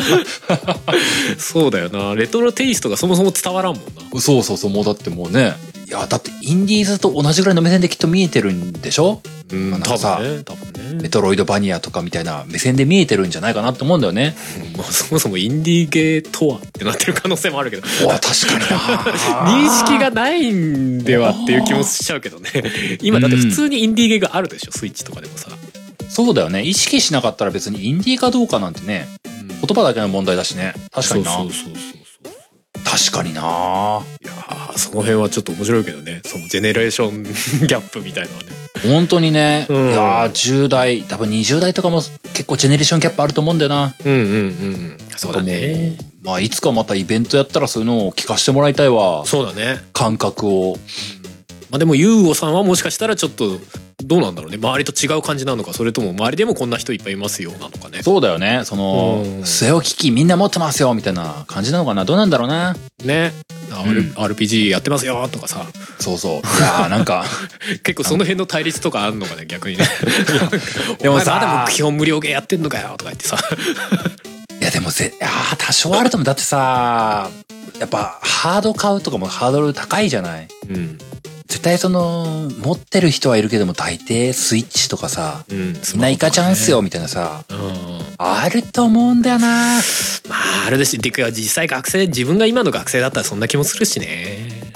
そうだよなレトロテイストがそもそも伝わらんもんなそうそうそう、もうだってもうね。いや、だってインディーズと同じぐらいの目線できっと見えてるんでしょ？うん多なんかさ分ね。多分ねメトロイドバニアとかみたいな目線で見えてるんじゃないかなって思うんだよね。まあ、そもそもインディーゲーとはってなってる可能性もあるけど。(laughs) 確かにな。(laughs) 認識がないんではっていう気もしちゃうけどね。(laughs) 今だって普通にインディーゲーがあるでしょ？スイッチとかでもさ、そうだよね。意識しなかったら別にインディーかどうかなんてね、言葉だけの問題だしね。確かにな。そうそうそうそう確かにないやーその辺はちょっと面白いけどねそのジェネレーション (laughs) ギャップみたいのはね本当にね。うんいやー10代、多分20代とかも結構ジェネレーションギャップあると思うんだよな。うんうんうんそうだねまあ、いつかまたイベントやったらそういうのを聞かせてもらいたいわ。そうだね感覚を。まあでもユーゴさんはもしかしたらちょっとどうなんだろうね。周りと違う感じなのかそれとも周りでもこんな人いっぱいいますよなのかね。そうだよね。そのうん、据え置き機みんな持ってますよみたいな感じなのかな？どうなんだろうな。ね、あうん。R- RPG やってますよとかさ。そうそう。いやー (laughs) なんか、結構その辺の対立とかあるのかね逆にね。(laughs) でもさ。まだも基本無料ゲーやってんのかよとか言ってさ。(laughs) いやでもぜ、いやー多少あると思う。だってさ、やっぱハード買うとかもハードル高いじゃない？うん絶対その、持ってる人はいるけども大抵スイッチとかさ、うんみんなイカチャンスよみたいなさ、うんあると思うんだよな。まああれですてか実際学生自分が今の学生だったらそんな気もするしね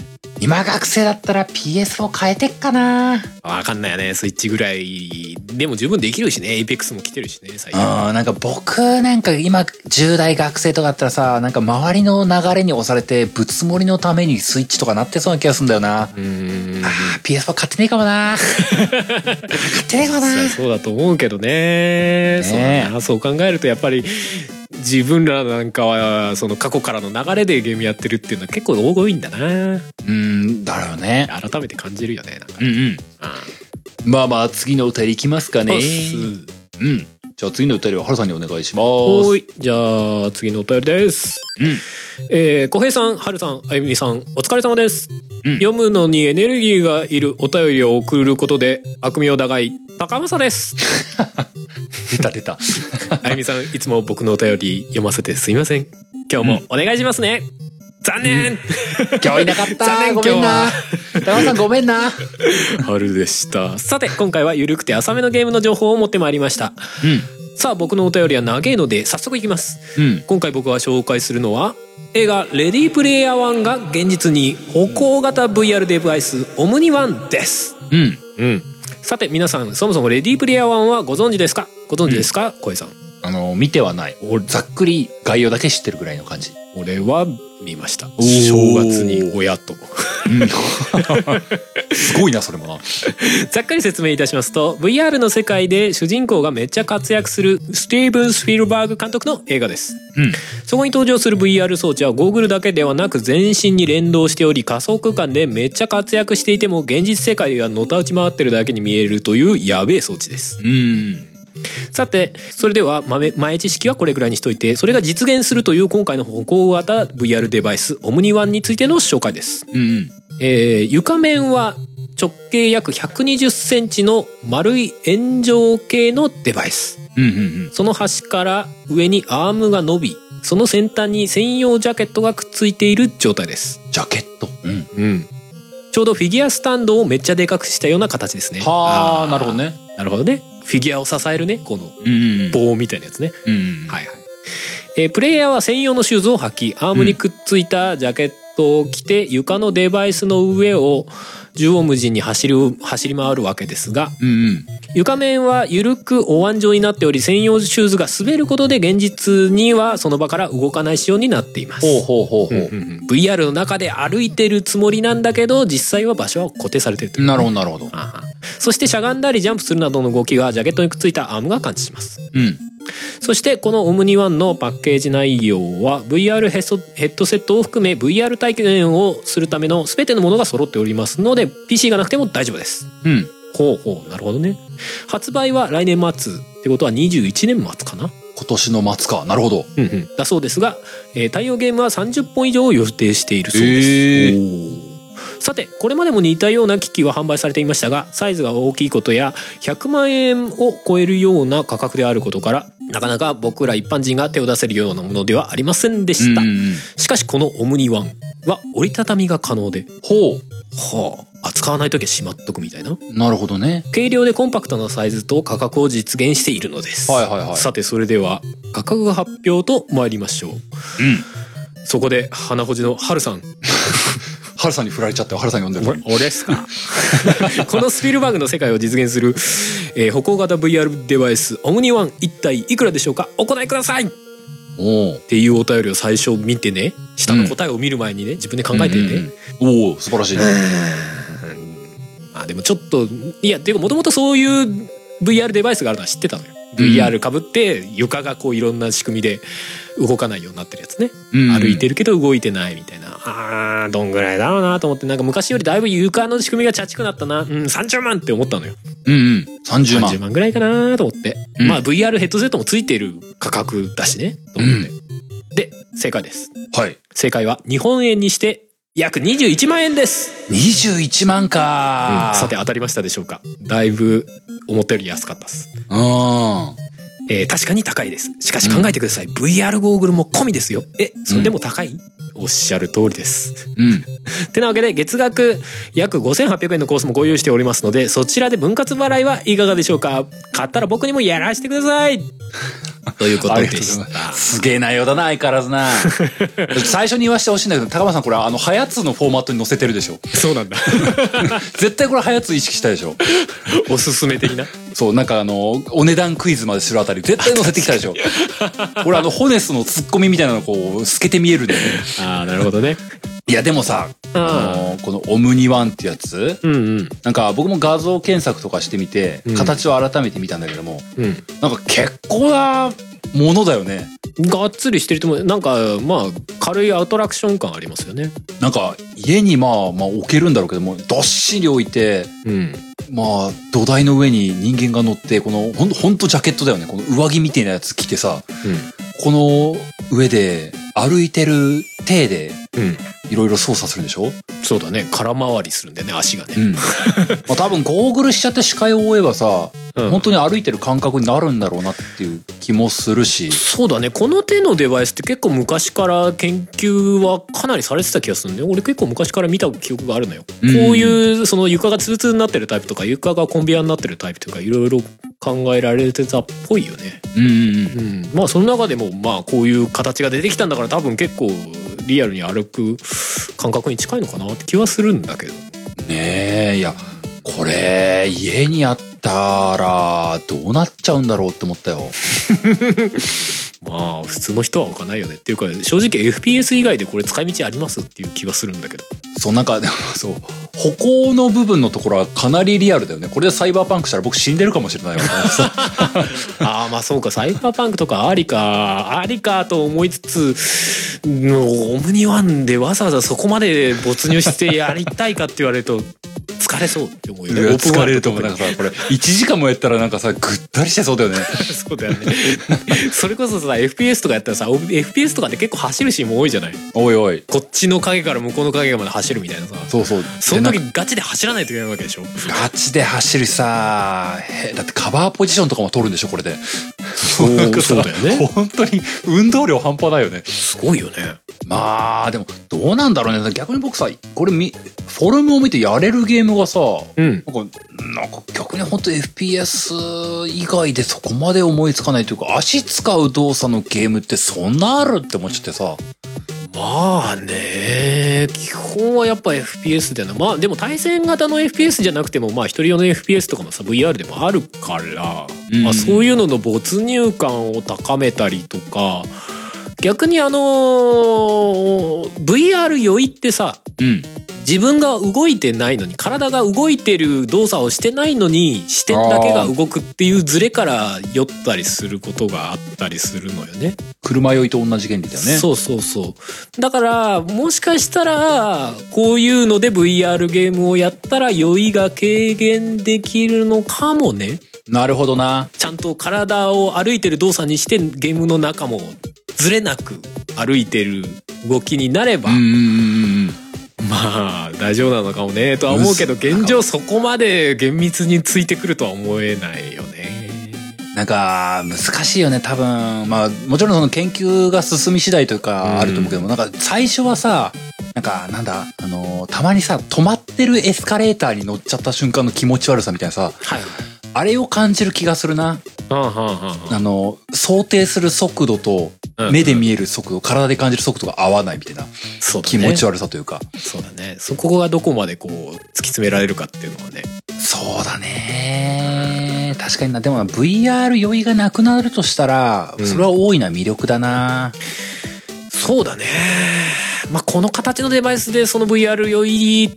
今学生だったら PS を変えてっかな。わかんないよねスイッチぐらいでも十分できるしねエイペックスも来てるしね最うん、近なんか僕なんか今10代学生とかだったらさ、なんか周りの流れに押されてぶつもりのためにスイッチとかなってそうな気がするんだよな。うーんあー PS4 買ってねえかもな。(laughs) 買ってねえかもな。そうだと思うけどねそうだなそう考えるとやっぱり自分らなんかはその過去からの流れでゲームやってるっていうのは結構多いんだなうん、だろうね。改めて感じるよねなんかうんうん。まあまあ次のお便りいきますかね。うん。じゃあ次のお便りははるさんにお願いします。はーいじゃあ次のお便りですうん。えー、小平さん、はるさん、あゆみさん、お疲れ様です。うん読むのにエネルギーがいるお便りを送ることで、悪名高い、高政です。(laughs) 出た出た。(laughs) あゆみさん、いつも僕のお便り読ませてすいません。今日もお願いしますね。残念今日いなかった残念ごめんな高尾さんごめんな春でした。さて、今回は緩くて浅めのゲームの情報を持ってまいりました。さあ、僕のお便りは長いので、早速いきます。うんうん今回僕が紹介するのは、映画「レディープレイヤー1」が現実に歩行型 VR デバイスオムニワンです。うんうん。さて皆さんそもそもレディープレイヤー1はご存知ですか？ご存知ですか、小江さん。あの見てはない。ざっくり概要だけ知ってるぐらいの感じ。俺は見ました。ー。正月に親と。(laughs) すごいなそれもな。(laughs) ざっくり説明いたしますと VR の世界で主人公がめっちゃ活躍するスティーブン・スピルバーグ監督の映画です。うん。そこに登場する VR 装置はゴーグルだけではなく全身に連動しており仮想空間でめっちゃ活躍していても現実世界がのたうち回ってるだけに見えるというやべえ装置です。うんさてそれでは豆前知識はこれぐらいにしといてそれが実現するという今回の歩行型 VR デバイスオムニワンについての紹介ですうんえー床面は直径約120センチの丸い円状形のデバイス。うんうんその端から上にアームが伸び、その先端に専用ジャケットがくっついている状態です。ジャケット？うんうん。ちょうどフィギュアスタンドをめっちゃでかくしたような形ですね。はあーなるほど。ねなるほどね。フィギュアを支えるね、この棒みたいなやつね。はいはい。えープレイヤーは専用のシューズを履き、アームにくっついたジャケットを着て、床のデバイスの上を縦横無尽に走る、走り回るわけですが、うんうん床面は緩くお椀状になっており、専用シューズが滑ることで現実にはその場から動かない仕様になっています。ほうほうほうほう。んうんうん。VR の中で歩いてるつもりなんだけど、実際は場所は固定されてるという。うなるほどなるほど。そしてしゃがんだりジャンプするなどの動きがジャケットにくっついたアームが感知します。うんそしてこのオムニワンのパッケージ内容は VR ヘッドヘッドセットを含め VR 体験をするための全てのものが揃っておりますので PC がなくても大丈夫です。うん。ほうほう。なるほどね。発売は来年末ってことは21年末かな？今年の末か。なるほど。うんうん。だそうですが、えー対応ゲームは30本以上を予定しているそうです。へー。おーさてこれまでも似たような機器は販売されていましたがサイズが大きいことや100万円を超えるような価格であることからなかなか僕ら一般人が手を出せるようなものではありませんでした、しかしこのオムニワンは折りたたみが可能でほはあ扱わない時はしまっとくみたいな。うなるほどね。軽量でコンパクトなサイズと価格を実現しているのです、はいはいはい。さてそれでは価格発表と参りましょう。うん。そこで花ほじの春さんハルさんに振られちゃったよハルさん呼んでる俺ですか？(laughs) このスピルバーグの世界を実現する、えー歩行型 VR デバイスオムニワン一体いくらでしょうか？お答えください！っおおていうお便りを最初見てね下の答えを見る前にね自分で考えてね、おお素晴らしい。あでもちょっといやっていうかもともとそういう VR デバイスがあるのは知ってたのよ、うん。VR かぶって床がこういろんな仕組みで動かないようになってるやつね、うん。歩いてるけど動いてないみたいな。あーどんぐらいだろうなと思って。なんか昔よりだいぶ床の仕組みがチャチくなったな。うん30万って思ったのよ。うんうん。30万。30万ぐらいかなと思って、うん。まあ VR ヘッドセットもついてる価格だしね。と思って、で正解です。はい。正解は日本円にして約21万円です。21万か。うん。さて当たりましたでしょうか。だいぶ思ったより安かったです、うんえー確かに高いです。しかし考えてください、VR ゴーグルも込みですよ。えそれでも高い、おっしゃる通りです。うん。(laughs) てなわけで月額約5800円のコースもご用意しておりますのでそちらで分割払いはいかがでしょうか？買ったら僕にもやらせてください。(laughs) ということでした。ます。すげえ内容だな相変わらずな。(laughs) 最初に言わせてほしいんだけど高間さんこれあのハヤツのフォーマットに載せてるでしょ？そうなんだ。絶対これハヤツ意識したでしょ？おすすめ的な？そうなんかあのお値段クイズまでするあたり絶対載せてきたでしょ。(laughs) 俺あのホネスのツッコミみたいなのこう透けて見えるんだよねああなるほどね。いやでもさあのこのオムニワンってやつ。うんうん。なんか僕も画像検索とかしてみてうん。形を改めて見たんだけども、うん。なんか結構なものだよね。がっつりしてると思う。なんかまあ軽いアトラクション感ありますよね。なんか家にまあまあ置けるんだろうけどもどっしり置いてうんまあ土台の上に人間が乗ってこのほんほんとジャケットだよね。この上着みたいなやつ着てさ。この上で歩いてる体でいろいろ操作するんでしょ？そうだね。空回りするんでね足がね。うん。(laughs) まあ多分ゴーグルしちゃって視界を追えばさうん。本当に歩いてる感覚になるんだろうなっていう気もするし。そうだね。この手のデバイスって結構昔から研究はかなりされてた気がするんで俺結構昔から見た記憶があるのよ、うん。こういうその床がツルツルになってるタイプとか床がコンビアになってるタイプとかいろいろ考えられてたっぽいよねうんうんうん。うんまあその中でもまあこういう形が出てきたんだから多分結構リアルに歩く感覚に近いのかなって気はするんだけどねえ、いや、これ、家にあったら、どうなっちゃうんだろうって思ったよ。(laughs) まあ普通の人は分かんないよねっていうか正直 FPS 以外でこれ使い道ありますっていう気がするんだけどそう、なんか、でもそう、歩行の部分のところはかなりリアルだよね。これでサイバーパンクしたら僕死んでるかもしれないわ。(laughs) ああまあそうかサイバーパンクとかありかありかと思いつつうんオムニワンでわざわざそこまで没入してやりたいかって言われると疲れそうって思うよね疲れると思う。なんかさ、これ、1時間もやったらなんかさ、ぐったりしてそうだよね。そうだよね (laughs) それこそさ FPS とかやったらさ FPS とかで結構走るシーンも多いじゃない？おいおい。こっちの影から向こうの影まで走るみたいなさそうそう。その時ガチで走らないといけないわけでしょ？ガチで走るさ、へだってカバーポジションとかも取るんでしょ、これで。そうそうだよね (laughs) 本当に運動量半端ないよね。すごいよねまあ、でも、どうなんだろうね。逆に僕さ、これみ、フォルムを見てやれるゲームがさ、うんなんか、なんか逆に本当 FPS 以外でそこまで思いつかないというか、足使う動作のゲームってそんなあるって思っちゃってさ。まあね基本はやっぱ FPS だよなまあでも対戦型の FPS じゃなくてもまあ一人用の FPS とかもさ VR でもあるから、うんまあ、そういうのの没入感を高めたりとか逆にあのー VR 酔いってさうん。自分が動いてないのに体が動いてる動作をしてないのに視点だけが動くっていうズレから酔ったりすることがあったりするのよね。車酔いと同じ原理だよね。そうそうそうだからもしかしたらこういうので VR ゲームをやったら酔いが軽減できるのかもねなるほどな。ちゃんと体を歩いてる動作にしてゲームの中もずれなく歩いてる動きになれば、うんうんうんうん。まあ大丈夫なのかもねとは思うけど現状そこまで厳密についてくるとは思えないよね。なんか、難しいよね、多分。まあ、もちろんその研究が進み次第といううんかあると思うけども、なんか最初はさ、なんか、なんだ、あの、たまにさ、止まってるエスカレーターに乗っちゃった瞬間の気持ち悪さみたいなさ、はい。あれを感じる気がするな。はあの、想定する速度と、うん目で見える速度、体で感じる速度が合わないみたいな気持ち悪さというか。そうだね。そこがどこまでこう突き詰められるかっていうのはね。そうだね。確かにな。でも VR 酔いがなくなるとしたら、うんそれは大いな魅力だな。そうだね。まあこの形のデバイスでその VR 酔い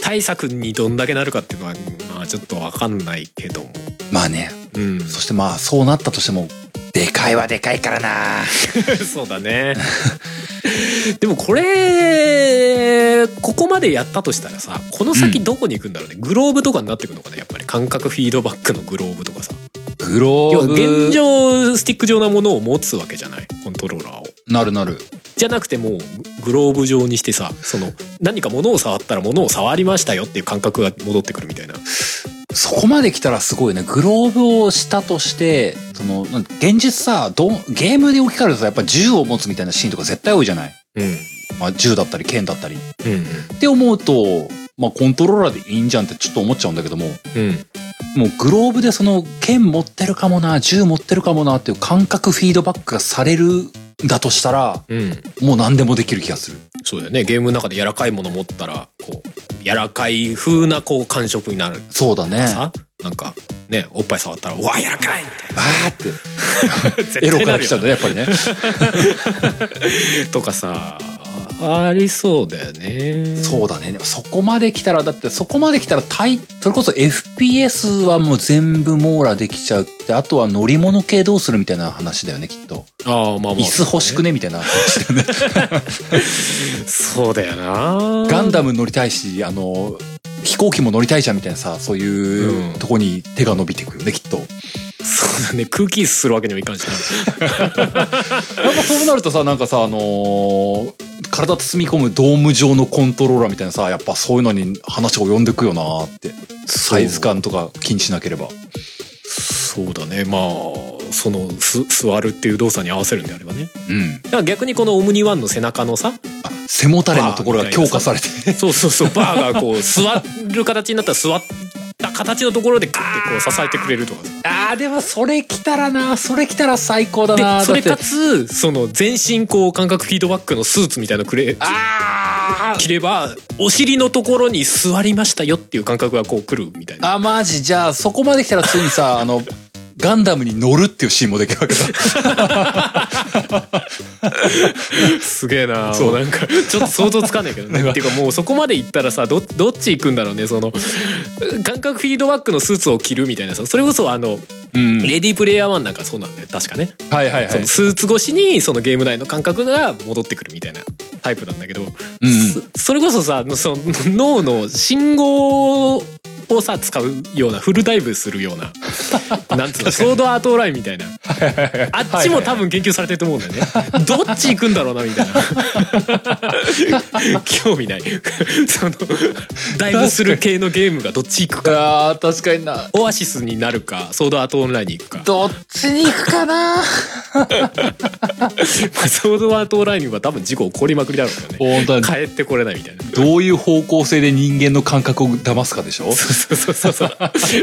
対策にどんだけなるかっていうのはまあちょっとわかんないけども。まあね。うん。そしてまあ、そうなったとしても、でかいはでかいからな。(laughs) そうだね。でもこれここまでやったとしたらさこの先どこに行くんだろうね、グローブとかになってくのかねやっぱり感覚フィードバックのグローブとかさグローブ。現状スティック状なものを持つわけじゃないコントローラーをなるなる。じゃなくてもうグローブ状にしてさその何か物を触ったら物を触りましたよっていう感覚が戻ってくるみたいな。そこまで来たらすごいね。グローブをしたとして、その、現実さ、どんゲームで置き換えるとさ、やっぱ銃を持つみたいなシーンとか絶対多いじゃない？うん。まあ銃だったり剣だったり。うんって思うと、まあコントローラーでいいんじゃんってちょっと思っちゃうんだけども、うん。もうグローブでその剣持ってるかもな、銃持ってるかもなっていう感覚フィードバックがされるんだとしたら、うんもう何でもできる気がする。そうだよねゲームの中で柔らかいもの持ったらこう柔らかい風なこう感触になるそうだね。さなんかねおっぱい触ったら「うわ柔らかい!」みたいわーって。(laughs) エロから来ちゃうんだね、やっぱりね。(laughs) とかさありそうだよねそうだね。そこまで来たら、だってそこまで来たら、たいそれこそ FPS はもう全部網羅できちゃうって、あとは乗り物系どうするみたいな話だよね、きっと。ああまあまあ椅子欲しくねみたいな話だよね。そうだよなガンダム乗りたいし、あの、飛行機も乗りたいじゃんみたいなさ、そういううんとこに手が伸びてくるよね、きっと。そうだね空気椅子するわけにもいかんしなやっぱそうなるとさ、なんかさ、あのー体包み込むドーム状のコントローラーみたいなさ、やっぱそういうのに話を呼んでくよなーって。サイズ感とか気にしなければ。そうだねまあそのす座るっていう動作に合わせるんであればねうん。だから逆にこのオムニワンの背中のさ背もたれのところが強化されて。(laughs) そうそうそうバーがこう座る形になったら座った形のところでグッてこう支えてくれるとかさあ (laughs) ー、でもそれ来たらな、それ来たら最高だな。でそれかつその全身こう感覚フィードバックのスーツみたいなのくれあー。着ればお尻のところに座りましたよっていう感覚がこう来るみたいな。あ、マジ。じゃあそこまで来たらついにさ、あの、ガンダムに乗るっていうシーンもできるわけだ。すげえなそうなんかちょっと想像つかないけどねっていうかもうそこまで行ったらさどどっち行くんだろうねその感覚フィードバックのスーツを着るみたいなさそれこそあの、うん。レディープレイヤー1なんかそうなんだよ確かね、はいはいはいその。スーツ越しにそのゲーム内の感覚が戻ってくるみたいなタイプなんだけど、うんそそれこそさその脳の信号をさ使うようなフルダイブするようななんつソードアートラインみたいな。あっちも多分研究されてると思うんだよね。どっち行くんだろうなみたいな。(laughs) 興味ない。そのダイブする系のゲームがどっち行くか。確かに。な。オアシスになるかソードアートオンラインに行くか。どっちに行くかな？ま (laughs) あソードアートオンラインは多分事故起こりまくりだろうね。本当に。帰ってこれないみたいな。どういう方向性で人間の感覚を騙すかでしょ？そうそうそうそう。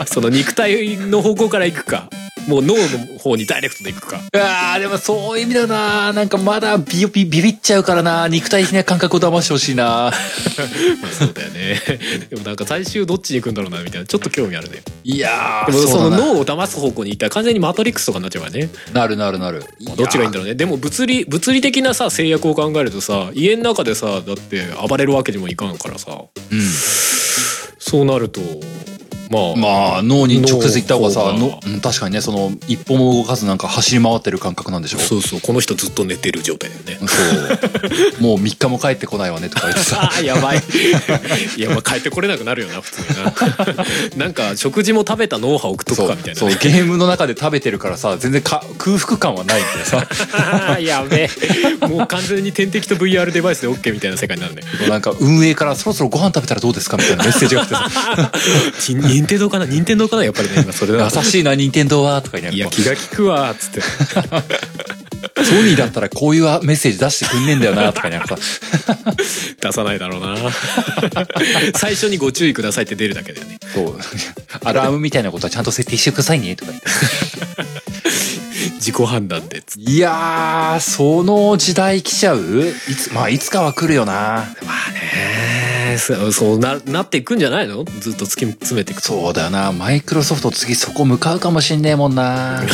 その肉体の方向から行くかもう脳の方にダイレクトで行くかあー、でもそういう意味だよな。なんかまだビビビビっちゃうからな。肉体的な感覚を騙してほしいな。まあそうだよね (laughs) でもなんか最終どっちに行くんだろうなみたいなちょっと興味あるねいやー、でもその脳を騙す方向に行ったら完全にマトリックスとかになっちゃうからねなるなるなる。どっちがいいんだろうねでも物理物理的なさ制約を考えるとさ家の中でさだって暴れるわけにもいかんからさうん。そうなるとまあ、まあ、脳に直接行った方がさ、脳のうん確かにね、その、一歩も動かずなんか走り回ってる感覚なんでしょ？そうそうこの人ずっと寝てる状態だよね。そう。もう3日も帰ってこないわねとか言ってさ。(laughs) ああやばい。(laughs) いやまあ帰ってこれなくなるよな普通にな。(laughs) なんか食事も食べたノウハウ送っとくかみたいな、そうね、ゲームの中で食べてるからさ全然か空腹感はないんでさ。あーやべえ。もう完全に点滴と VR デバイスで OK みたいな世界になるね。なんか運営からそろそろご飯食べたらどうですか？みたいなメッセージが来てさ。ち任天堂かな？任天堂かな？やっぱりね (laughs) 今それだ優しいな任天堂はとか言いや気が利くわっつって。(laughs) ソニーだったらこういうメッセージ出してくんねえんだよなとか言いながらさ。(laughs) 出さないだろうな。最初にご注意くださいって出るだけだよね。そう。アラームみたいなことはちゃんと設定してくださいねとか言って。自己判断でついやーその時代来ちゃう？いつまあいつかは来るよな。まあねそうそうななっていくんじゃないの？ずっと突き詰めていくと。そうだよな。マイクロソフト次そこ向かうかもしんねえもんな。(laughs)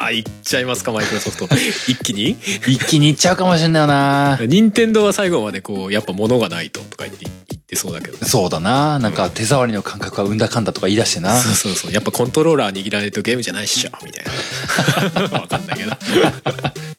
あいっちゃいますかマイクロソフト。(laughs) 一気に？一気にいっちゃうかもしんないよな。任天堂は最後までこうやっぱ物がないととか言って言ってそうだけどそうだな。なんか手触りの感覚はうんだかんだとか言い出してな。そうそうそう。やっぱコントローラー握らないとゲームじゃないっしょみたいな。(laughs) わかんないけど。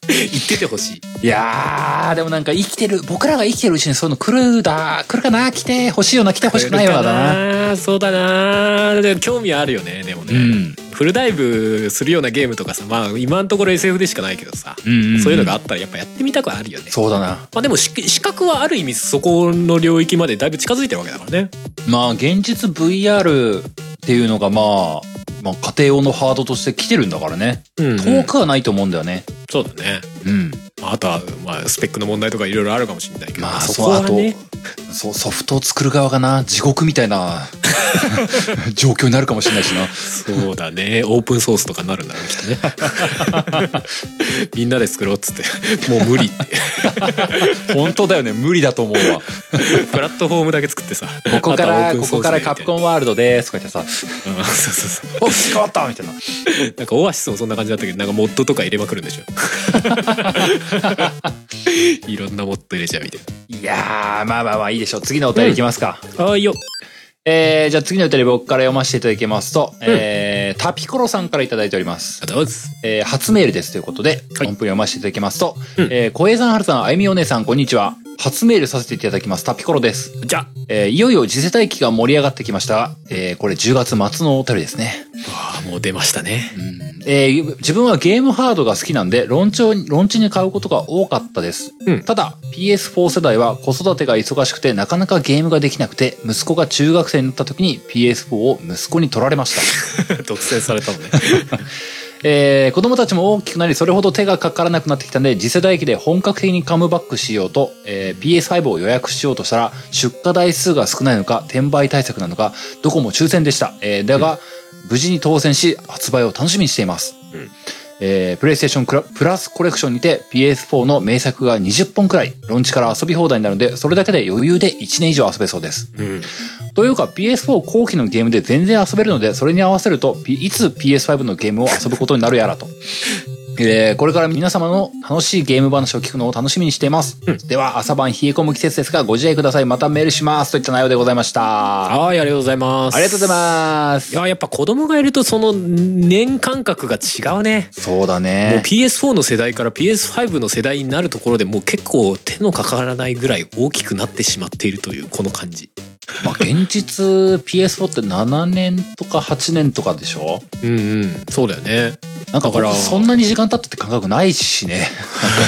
言っててほしい。いやー、でもなんか生きてる、僕らが生きてるうちにそういうの来るだ、来るかな来て欲しいよな、来て欲しくないよな。なそうだなでも興味はあるよねでもね、うん。フルダイブするようなゲームとかさまあ今のところ SF でしかないけどさ、うんうんそういうのがあったらやっぱやってみたくはあるよねそうだな。まあでもし視覚はある意味そこの領域までだいぶ近づいてるわけだからねまあ、現実 VR っていうのがまあ、まあ、家庭用のハードとして来てるんだからね。うん遠くはないと思うんだよね。そうだねうん。あとはまあスペックの問題とかいろいろあるかもしれないけど、まあ、そこはね、そう、ソフトを作る側がな、地獄みたいな (laughs) 状況になるかもしれないしな。そうだね。オープンソースとかになるんだろうきっとね。(laughs) みんなで作ろうっつって。もう無理って。(laughs) 本当だよね、無理だと思うわ。プラットフォームだけ作ってさ。ここから、あとはオープンソースここからカプコンワールドです。とか言ってさ、うん。そうそうそう。お変わったみたいな。なんかオアシスもそんな感じだったけどなんかモッドとか入れまくるんでしょ (laughs) いろんなモッド入れちゃうみたいいやー、まあまあまあいいでしょう。次のお便りいきますか。なあいいよえー、じゃあ次のお便り僕から読ませていただきますと、えー、タピコロさんからいただいております。どうぞえー、初メールですということで、はい本文読ませていただきますと、うんえー、小江さん、はるさん、あゆみお姉さん、こんにちは。初メールさせていただきます。タピコロです。じゃえー、いよいよ次世代機が盛り上がってきましたが、えー、これ10月末のお便りですね。ああ出ましたねうん、えー自分はゲームハードが好きなんで、ローンチを、ローンチに買うことが多かったです。うんただ、PS4 世代は子育てが忙しくて、なかなかゲームができなくて、息子が中学生になった時に PS4 を息子に取られました。(laughs) 独占されたのね。(laughs) えー子供たちも大きくなり、それほど手がかからなくなってきたんで、次世代機で本格的にカムバックしようと、えー PS5 を予約しようとしたら、出荷台数が少ないのか、転売対策なのか、どこも抽選でした。えーだが、無事に当選し、発売を楽しみにしています。うんえープレイステーションクラプラスコレクションにて PS4 の名作が20本くらい、ローンチから遊び放題になるので、それだけで余裕で1年以上遊べそうです。うん。というか PS4 後期のゲームで全然遊べるので、それに合わせると、いつ PS5 のゲームを遊ぶことになるやらと。えーこれから皆様の楽しいゲーム話を聞くのを楽しみにしています。では、朝晩冷え込む季節ですが、ご自愛ください。またメールします。といった内容でございました。あはい、ありがとうございます。りがとうございます。いや、やっぱ子供がいるとその年感覚が違うね。そうだもうね。PS4 の世代から PS5 の世代になるところでもう結構手のかからないぐらい大きくなってしまっているというこの感じ。まあ、現実 PS4 って7年とか8年とかでしょ？うんうん。そうだよね。なんかだからそんなに時間経ったって感覚ないしね。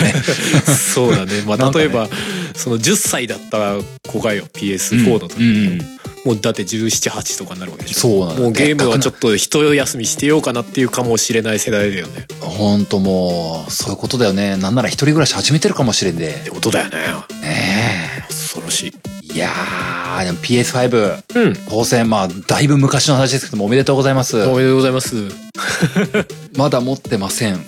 なんかね。(laughs) そうだね。まあ、例えば、その10歳だった子がよ、PS4 の時、うんうんもうだって17、8とかになるわけでしょ。そうなんだもうゲームはちょっと一休みしてようかなっていうかもしれない世代だよね。ほんともう、そういうことだよね。なんなら一人暮らし始めてるかもしれんでっ。てことだよね。ね恐ろしい。え。いやー、でも PS5 うん。当選、まあ、だいぶ昔の話ですけども、おめでとうございます。おめでとうございます。(laughs) まだ持ってません。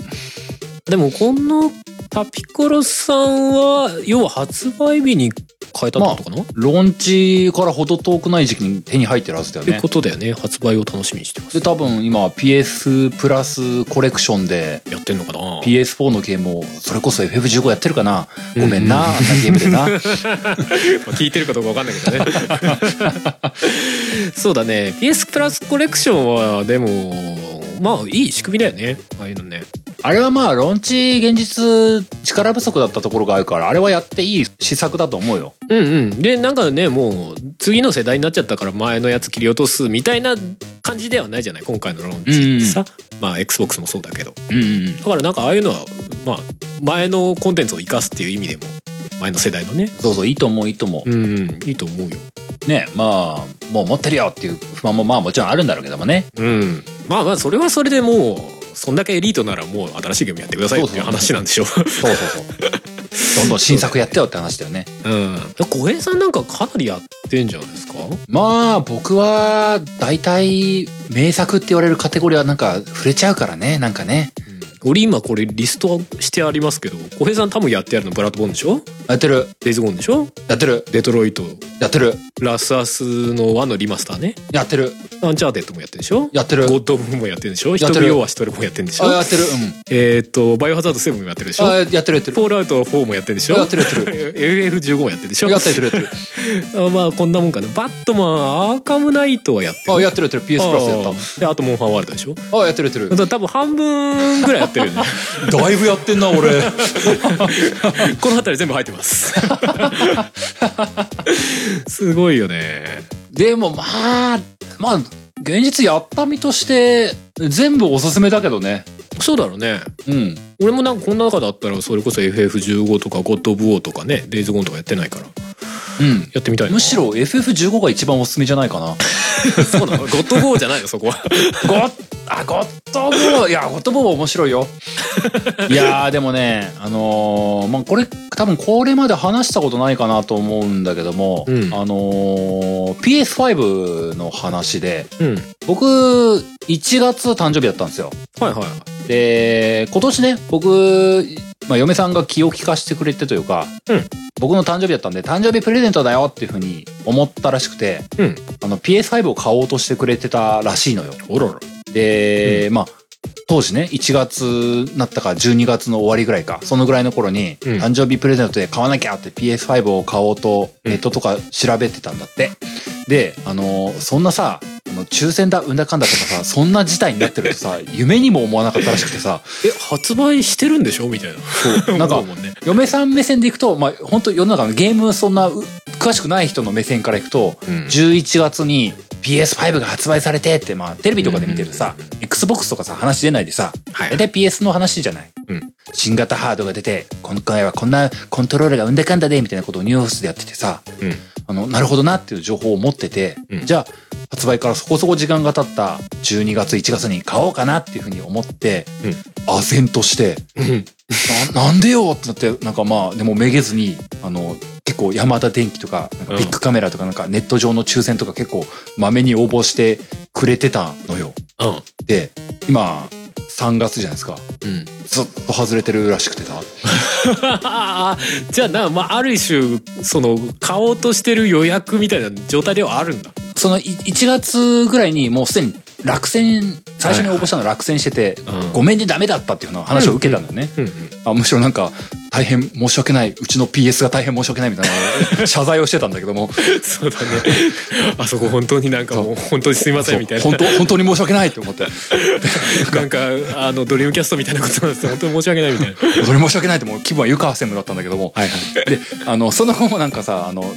でもこのタピコロさんは要は発売日に変えたってことかな、ローンチからほど遠くない時期に手に入ってるはずだよね。ってこ。とだよね。発売を楽しみにしてます。で、多分今 PS プラスコレクションでやってんのかな？PS4 のゲームを、それこそ FF15 やってるかなごめんうんな、あんなゲームでな。(laughs) まあ聞いてるかどうかわかんないけどね。(laughs) そうだね。PS プラスコレクションはでもまあいい仕組みだよね。ああいうのねあれはまあ、ローンチ現実力不足だったところがあるから、あれはやっていい施策だと思うよ。うんうんでなんかねもう次の世代になっちゃったから前のやつ切り落とすみたいな感じではないじゃない今回のローンチってさ、まあ XBOX もそうだけどうんうん。だからなんかああいうのはまあ前のコンテンツを生かすっていう意味でも前の世代のねそうそう、いいと思う、いいと思う。うんいいと思うよね、まあ、もう持ってるよっていう不満もまあもちろんあるんだろうけどもね。うんまあまあそれはそれでもうそんだけエリートならもう新しいゲームやってくださいよっていう話なんでしょそうそうそう。どんどん新作やってよって話だよね。うん小平さんなんかかなりやってんじゃないですか？まあ、僕は、大体、名作って言われるカテゴリーはなんか触れちゃうからね、なんかね。俺今これリストしてありますけど小平さん多分やってやるのブラッドボーンでしょ？やってる、デイズゴーンでしょ？やってる、デトロイト。やってる、ラスアスの1のリマスターね。やってる、アンチャーテッドもやってるでしょ？やってる。ゴッドオブもやってるでしょ？人やってる。の要は一人もやってるんでしょ？あ、やってる、うん。えっ、とバイオハザード7もやってるでしょ？あ、やってる、やってる。フォールアウト4もやってるでしょ？やってるやってる。FF15 もやってるでしょ？やってる、やってる。あまあこんなもんかな。バットマンアーカムナイトはやってる。あ、やってる、やってる。PS プラスやっあー。であとモンハンワールドでしょ？た。あ、やってる、やってる。多分半分ぐらいやってるよね (laughs) だいぶやってんな、俺。(laughs) この辺り全部入ってます (laughs) すごいよねでも、まあ、まあ、現実やった身として、全部おすすめだけどね。そうだろうねうん。俺もなんかこの中だったらそれこそ FF15 とかゴッド・オブ・ウォーとかねデイズ・ゴーンとかやってないからうん。やってみたいなむしろ FF15 が一番おすすめじゃないかな。(laughs) そうなの？ゴッド・オブ・ウォーじゃないの？そこは (laughs) ゴッ、あ、ゴッドボー、いや、ゴッドボー面白いよ。(laughs) いやー、でもね、あのーまあ、これ、多分これまで話したことないかなと思うんだけども、うんあのー PS5 の話で、うん僕、1月誕生日だったんですよ。はいはいで、今年ね、僕、まあ、嫁さんが気を利かしてくれてというか、うん。僕の誕生日だったんで、誕生日プレゼントだよっていうふうに思ったらしくて、うん。あの PS5 を買おうとしてくれてたらしいのよ。おろろ。で、まあ、当時ね、1月になったか12月の終わりぐらいか、そのぐらいの頃に、うん。誕生日プレゼントで買わなきゃって PS5 を買おうと、うん。ネットとか調べてたんだって。で、あの、そんなさ、あの抽選だ、うんだかんだとかさ、そんな事態になってるとさ、(laughs) 夢にも思わなかったらしくてさ、え発売してるんでしょ？みたいな。そうなんか思うもんね。嫁さん目線でいくと、まあ、本当世の中のゲームそんなう詳しくない人の目線からいくと、うん。11月に PS5 が発売されてって、まあ、テレビとかで見てるさ、Xbox とかさ、話出ないでさ、はい。大体 PS の話じゃない。うん。新型ハードが出て、今回はこんなコントローラーがうんだかんだで、みたいなことをニュースでやっててさ、うん。あの、なるほどなっていう情報を持ってて、うん。じゃあ、発売からそこそこ時間が経った12月、1月に買おうかなっていうふうに思って、唖然として、うん。ななんでよってなって、なんかまあ、でもめげずに、あの、結構ヤマダ電機とかビッグカメラとかなんかネット上の抽選とか結構まめに応募してくれてたのよ。うん。で、今、3月じゃないですか。うんずっと外れてるらしくてさ。(laughs) じゃあな、まあ、ある種その買おうとしてる予約みたいな状態ではあるんだそのい1月ぐらいにもうすでに落選、最初に応募したの落選してて、うん。ごめんねダメだったっていうような話を受けたんだよね。うん。うん。あむしろなんか、大変申し訳ない、うちの PS が大変申し訳ないみたいな (laughs) 謝罪をしてたんだけども、そうだね。あそこ本当になんかもう本当にすいませんみたいな。本当、本当に申し訳ないって思って、(laughs) なんかあのドリームキャストみたいなことなんですよ。本当に申し訳ないみたいな。本当に申し訳ないってもう気分は湯川専務だったんだけども、はいはい。で、あの、その後もなんかさ、あの、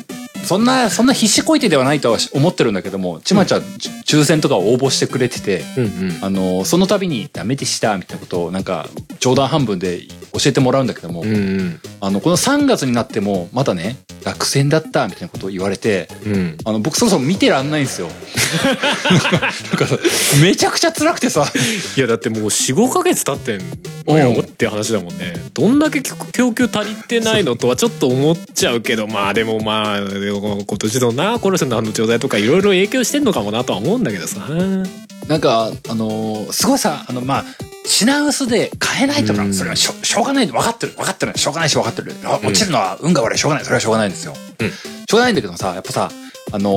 そんな、そんな必死こいてではないとは思ってるんだけども、ちまちゃ、抽選とかを応募してくれてて、うんうん。あの、その度にダメでしたみたいなことをなんか、冗談半分で教えてもらうんだけども、うんうん。あの、この3月になっても、まだね、落選だったみたいなことを言われて、うん。あの、僕そろそろ見てらんないんですよ。(laughs) なんかさ、めちゃくちゃ辛くてさ、いやだってもう45ヶ月経ってんのよって話だもんね。どんだけ供給足りてないのとはちょっと思っちゃうけどまあでもまあ今年のなコロセのの状態とかいろいろ影響してんのかもなとは思うんだけどさ。なんか、あのーすごいさ、あの、まあ、品薄で買えないとか、うんそれはしょしょうがない。分かってる。分かってる。しょうがないし分かってる。あ落ちるのは運が悪い。しょうがない。それはしょうがないんですよ、うん。しょうがないんだけどさやっぱさあの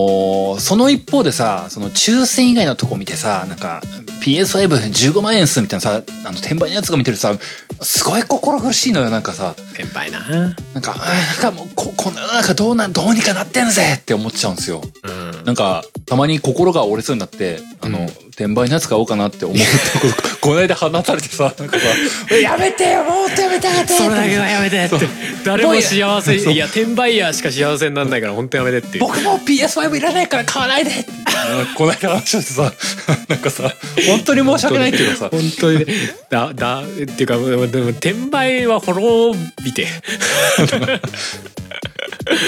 ーその一方でさその抽選以外のとこ見てさなんか PS515 万円っすみたいなさあの転売のやつが見てるとさすごい心苦しいのよなんかさ。先輩な。なんかなんかもうここの世の中どうなんどうにかなってんぜって思っちゃうんですよ。うん。なんか、たまに心が折れそうになって、あの、うん。転売のやつ買おうかなって思うってこと、(laughs) この間放たれてさ、なんかさ、(laughs) やめてよもうやめて。やめてそれだけはやめてって。(laughs) 誰も幸せいや転売ヤーしか幸せにならないから本当やめてっていう。僕も PS5 いらないから買わないで。(laughs) この間話をしてさ、(laughs) なんかさ、本当に申し訳ないっていうかさ、本当にねだだっていうかでも転売は滅びて。(laughs)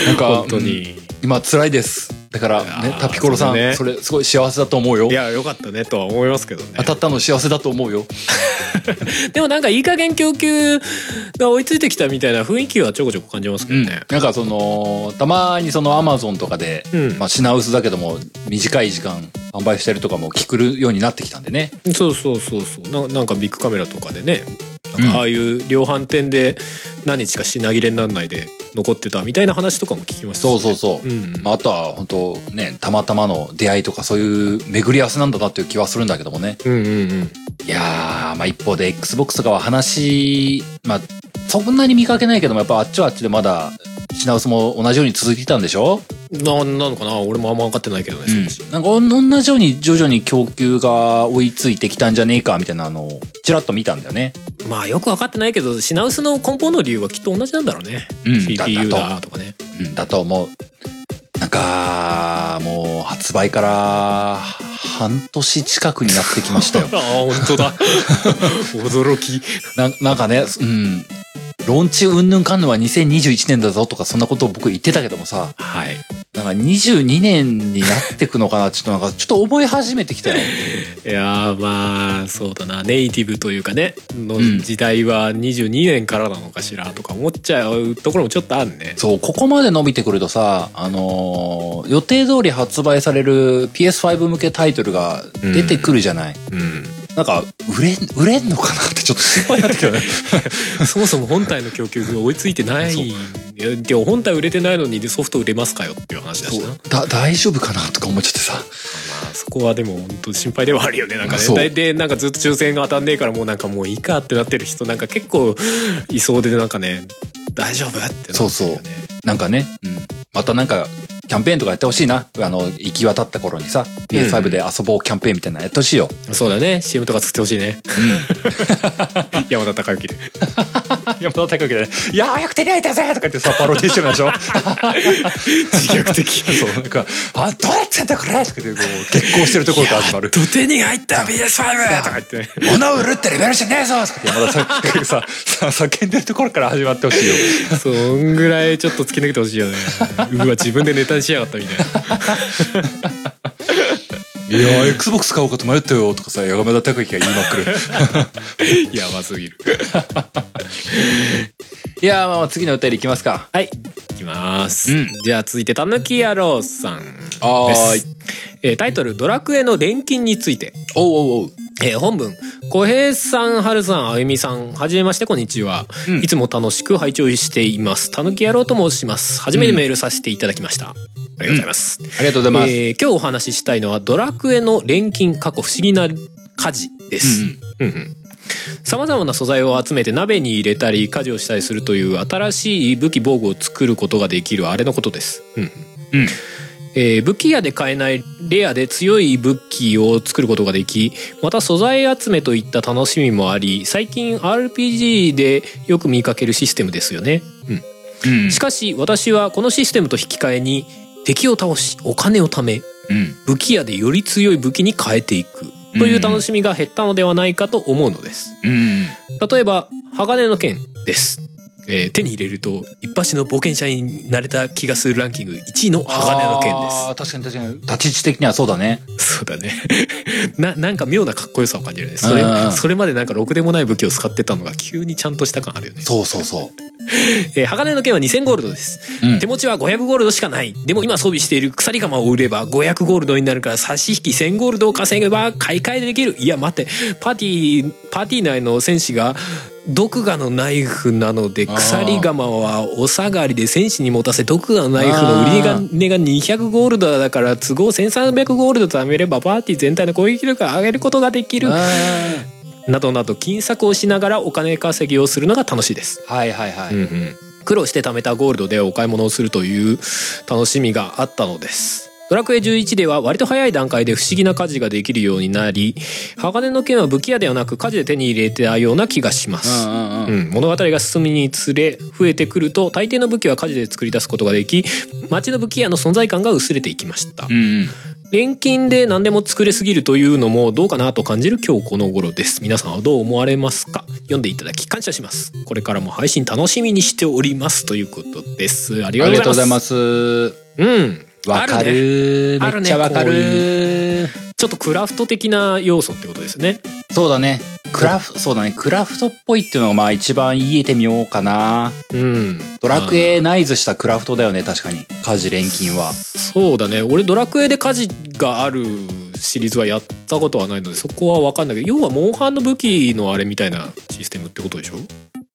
なんか、本当に。うん今辛いです。だからねタピコロさん、そねそれすごい幸せだと思うよい。やよかったねとは思いますけどね当たったの幸せだと思うよ。(laughs) でもなんかいい加減供給が追いついてきたみたいな雰囲気はちょこちょこ感じますけうん。どね、なんかその、たまにそのアマゾンとかで、うんまあ品薄だけども、短い時間販売してるとかも聞くようになってきたんでね。そうそうそうそうななんかビッグカメラとかでねああいう量販店で何日か品切れにならないで残ってたみたいな話とかも聞きましたそうそうそう。うんまあ、あとは本当ね、たまたまの出会いとかそういう巡り合わせなんだなっていう気はするんだけどもね。うんうんうんいやー、まあ一方で Xbox とかは話、まあ、そんなに見かけないけども、やっぱあっちはあっちでまだ品薄も同じように続いていたんでしょ？ななのかな？俺もあんま分かってないけどね、うん。なんか同じように徐々に供給が追いついてきたんじゃねえかみたいなのをちらっと見たんだよね。まあよく分かってないけど品薄の根本の理由はきっと同じなんだろうね、うん CPU だだとかねうん、だと思う。なんか、もう発売から半年近くになってきましたよ。(laughs) ああ本当だ (laughs) 驚きななんかね、うん。ローンチうんぬんかんぬんは2021年だぞとかそんなことを僕言ってたけどもさ、はい。なんか22年になってくのかな？ちょっとなんかちょっと覚え始めてきたよ。(laughs) いやーまあそうだな。ネイティブというかねのうん。時代は22年からなのかしらとか思っちゃうところもちょっとあるね。そう、ここまで伸びてくるとさ、あのー予定通り発売される PS5 向けタイトルが出てくるじゃない。うんなんか、売れん、売れんのかなってちょっと。心配になってきたよね。(laughs) そもそも本体の供給が追いついてない。でも本体売れてないのにでソフト売れますかよっていう話だしな。大丈夫かなとか思っちゃってさ。まあそこはでも本当心配ではあるよね。なんかね。でなんかずっと抽選が当たんねえからもうなんかもういいかってなってる人なんか結構いそうでなんかね大丈夫ってなってるよね。そうそうなんかね、うん。またなんか、キャンペーンとかやってほしいな。あの、行き渡った頃にさ、PS5 で遊ぼうキャンペーンみたいなのやってほしいよ。そうだね。CM とか作ってほしいね。(laughs) 山田孝之で。(laughs) 山田孝之で、いやー、早く手に入ったぜとか言ってさ、パロディしてるでしょ。(laughs) 自虐的。そう、なんか、あ、どうやってんだこれとか言って、こう、結婚してるところから始まる。と手に入った PS5 とか言って物を売るってレベルじゃねえぞとかって山田孝之さ、さ、叫んでるところから始まってほしいよ。そんぐらいちょっと突き抜けてほしいよね。(laughs) うわ自分でネタにしやがったみたいな。(laughs) いやー、Xbox 買おうかと迷ったよとかさ、山田孝之が言いまくる。(laughs) やばすぎる。いやー、まあまあ次のお便りいきますか。はい。いきます、うん。じゃあ続いてたぬき野郎さんはーい。です、えータイトル「ドラクエの錬金について」おうおうおう。えー本文小平さん、春さん、あゆみさん、はじめまして、こんにちは。うんいつも楽しく拝聴しています。たぬき野郎と申します。初めてメールさせていただきました。ありがとうございます。ありがとうございます。えー今日お話ししたいのは、ドラクエの錬金過去不思議な火事です。うんうん様々な素材を集めて鍋に入れたり火事をしたりするという新しい武器防具を作ることができるあれのことです。うんうんうんえー武器屋で買えないレアで強い武器を作ることができまた素材集めといった楽しみもあり最近 RPG でよく見かけるシステムですよね。うんうんしかし私はこのシステムと引き換えに敵を倒しお金を貯めうん。武器屋でより強い武器に変えていくという楽しみが減ったのではないかと思うのです。うん。例えば鋼の剣です。えー手に入れると一発の冒険者になれた気がするランキング1位の鋼の剣です。あー確かに確かに。立ち位置的にはそうだね。そうだね。(laughs) ななんか妙なかっこよさを感じるね。それうん。それまでなんかろくでもない武器を使ってたのが急にちゃんとした感あるよね、そうそうそ (laughs) えー鋼の剣は2000ゴールドです、う。うん。手持ちは500ゴールドしかない。でも今装備している鎖鎌を売れば500ゴールドになるから差し引き1000ゴールドを稼げば買い替えできる。いや待って。パーティーパーティー内の戦士が毒牙のナイフなので鎖鎌はお下がりで戦士に持たせ毒牙のナイフの売り値が200ゴールドだから都合1300ゴールド貯めればパーティー全体の攻撃力を上げることができるあなどなど金策をしながらお金稼ぎをするのが楽しいです。ーはいはいはい。うんうん苦労して貯めたゴールドでお買い物をするという楽しみがあったのです。ドラクエ11では割と早い段階で不思議な火事ができるようになり鋼の剣は武器屋ではなく火事で手に入れたような気がします。うん物語が進みにつれ増えてくると大抵の武器は火事で作り出すことができ町の武器屋の存在感が薄れていきました。うんうん。錬金で何でも作れすぎるというのもどうかなと感じる今日この頃です。皆さんはどう思われますか？読んでいただき感謝します。これからも配信楽しみにしておりますということです。ありがとうございまございますす。うんわかる。あるねめっちゃわかる。ちょっとクラフト的な要素ってことですねそうだね。クラフ、そうだね。クラフトっぽいっていうのがまあ一番言えてみようかな。うんドラクエナイズしたクラフトだよね、確かに。家事錬金は。そうだね俺ドラクエで火事があるシリーズはやったことはないのでそこは分かんないけど要はモンハンの武器のあれみたいなシステムってことでしょ？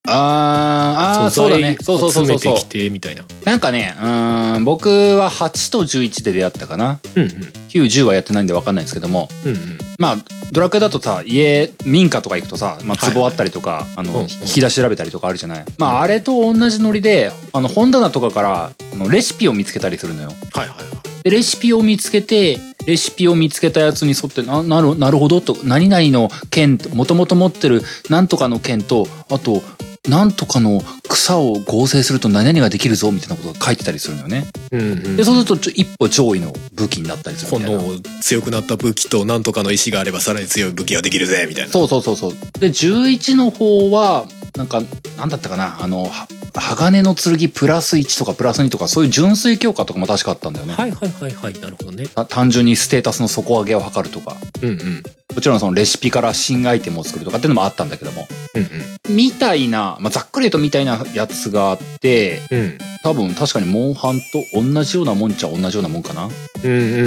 あー、あー、そうだね。そうそうそうそうそうてみたいななんかね、うーん、僕は8と11で出会ったかな。うんうん9、10はやってないんでわかんないんですけども。うんうんまあ、ドラクエだとさ、家、民家とか行くとさ、まあ、はいはい壺あったりとか、あの、うんうん引き出し調べたりとかあるじゃない。まあ、あれと同じノリで、あの、本棚とかから、あのレシピを見つけたりするのよ。はいはいはいで、レシピを見つけて、レシピを見つけたやつに沿って、な、なる、なるほどと、何々の剣、もともと持ってるなんとかの剣と、あと、なんとかの草を合成すると何々ができるぞみたいなことが書いてたりするのよね。うんうんで、そうするとちょ一歩上位の武器になったりするこみたいな。の強くなった武器となんとかの石があればさらに強い武器ができるぜみたいなそうそうそうそう。で、11の方は、なんか、なんだったかな、あの、は鋼の剣プラス1とかプラス2とか、そういう純粋強化とかも確かあったんだよね。はいはいはいはいなるほどねた単純にステータスの底上げを図るとか、うんうんもちろんそのレシピから新アイテムを作るとかっていうのもあったんだけども、うんみたいな、まあ、ざっくり言うとみたいなやつがあって、うんうん多分確かにモンハンと同じようなもんちゃ同じようなもんかな。うんうんうんうんう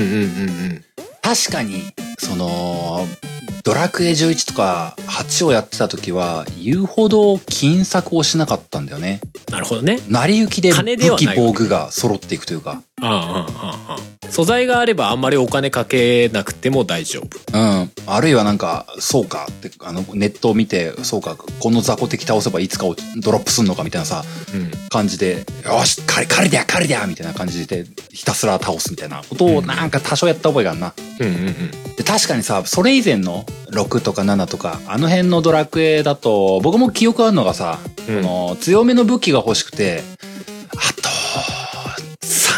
ん確かに、その、ドラクエ11とか8をやってた時は、言うほど金策をしなかったんだよね。なるほどね成り行きで武器防具が揃っていくというか。ああああ素材があればあんまりお金かけなくても大丈夫。うん。あるいはなんか、そうかって、あの、ネットを見て、そうか、この雑魚敵倒せばいつか落ちドロップすんのかみたいなさ、うん。感じで、よし、彼、彼だよ、彼だよみたいな感じで、ひたすら倒すみたいなことをなんか多少やった覚えがあるな。うんうんうん。で確かにさ、それ以前の6とか7とか、あの辺のドラクエだと、僕も記憶あるのがさ、うん。この強めの武器が欲しくて、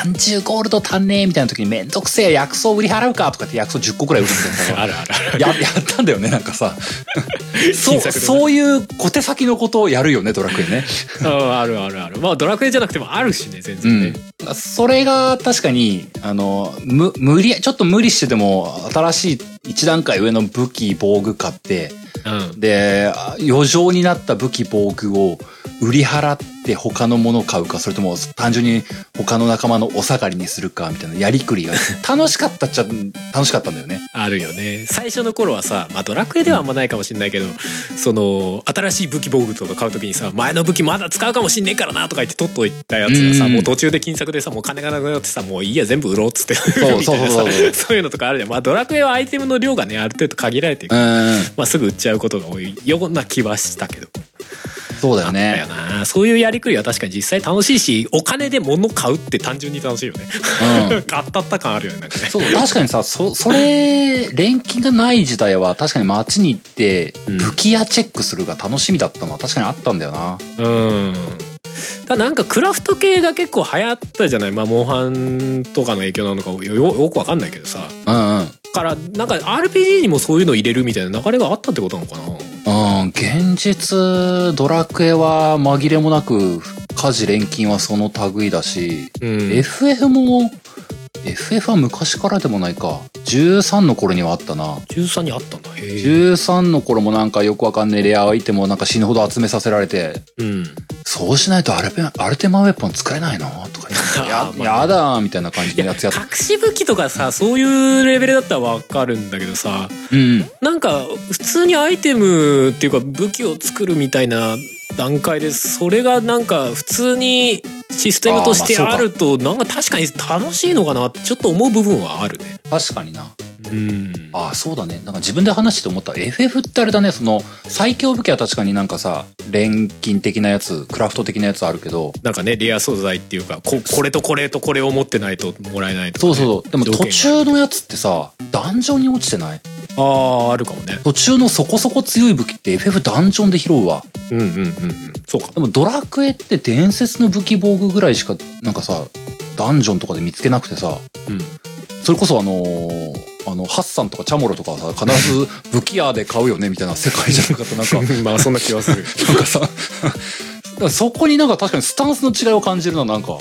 あと、30ゴールド足んねえみたいな時にめんどくせえ薬草売り払うかとかって薬草10個くらい売るみたいなさあるあるや、(laughs) やったんだよね、なんかさ。そう、そういう小手先のことをやるよね、ドラクエね。ああるあるあるまあドラクエじゃなくてもあるしね全う然ねん。それが確かに、あの、む、無理、ちょっと無理してでも、新しい一段階上の武器、防具買って、うんで、余剰になった武器、防具を売り払って他のものを買うか、それとも単純に他の仲間のお下がりにするか、みたいなやりくりが (laughs) 楽しかったっちゃ楽しかったんだよね。あるよね。最初の頃はさ、まあ、ドラクエではあんまないかもしれないけどその新しい武器防具とか買う時にさ前の武器まだ使うかもしんねえからなとか言って取っといたやつがさ、うん。もう途中で金策でさもう金がなくなってさもういいや全部売ろうっつって。そういうそうそう。そういうのとかあるじゃん。まあドラクエはアイテムの量がねある程度限られてるうから、ん。まあ、すぐ売っちゃうことが多いような気はしたけどそうだよね。なそういうやりくりは確かに実際楽しいしお金で物買うって単純に楽しいよねうん。(laughs) 当たった感あるよねなんかねそう、確かにさ、そ、それ、錬金がない時代は確かに街に行って、うん武器屋チェックするが楽しみだったのは確かにあったんだよな。うんただなんかクラフト系が結構流行ったじゃない？まあモンハンとかの影響なのかよよくわかんないけどさうんうん。だからなんか RPG にもそういうの入れるみたいな流れがあったってことなのかな？うん、現実、ドラクエは紛れもなく、家事錬金はその類だし、うん、FF も、FF は昔からでもないか。13の頃にはあったな。13にあったんだ。へえ。13の頃もなんかよくわかんないレアアイテムをなんか死ぬほど集めさせられて、うん。そうしないとアルペアルテマウェポン作れないの？とか (laughs) ややだーみたいな感じのやつやっ隠し武器とかさそういうレベルだったらわかるんだけどさ。うん。なんか普通にアイテムっていうか武器を作るみたいな段階でそれがなんか普通にシステムとしてあるとなんか確かに楽しいのかなってちょっと思う部分はあるね。確かにな。うん。ああ、そうだね。なんか自分で話して思った。FF ってあれだね、その、最強武器は確かになんかさ、錬金的なやつ、クラフト的なやつあるけど、なんかねレア素材っていうかここれとこれとこれを持ってないともらえないとかね、そうそうそう。でも途中のやつってさ、ダンジョンに落ちてない？あああるかもね。途中のそこそこ強い武器って FF ダンジョンで拾うわ。うんうんうんうん。そうか。でもドラクエって伝説の武器防具ぐらいしか、なんかさ、ダンジョンとかで見つけなくてさ、うん。それこそあのーあの、ハッサンとかチャモロとかはさ、必ず武器屋で買うよねみたいな世界じゃなかった。なんか、(laughs) まあそんな気はする。(laughs) なんかさ、そこになんか確かにスタンスの違いを感じるな、なんか。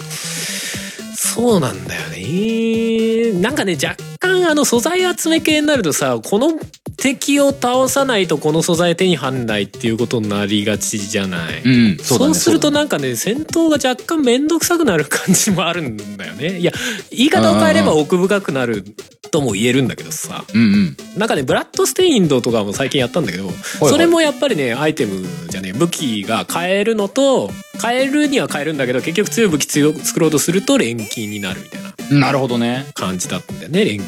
そうなんだよね。なんかね若干あの素材集め系になるとさこの敵を倒さないとこの素材手に入んないっていうことになりがちじゃない。うん、そうだね。するとそうだねなんかね戦闘が若干面倒くさくなる感じもあるんだよね。いや言い方を変えれば奥深くなるとも言えるんだけどさうんうん。なんかねブラッドステインドとかも最近やったんだけど、はいそれもやっぱりねアイテムじゃねえ武器が変えるのと変えるには変えるんだけど結局強い武器強作ろうとすると錬金になるみたいななるほどね。感じだったんだよね錬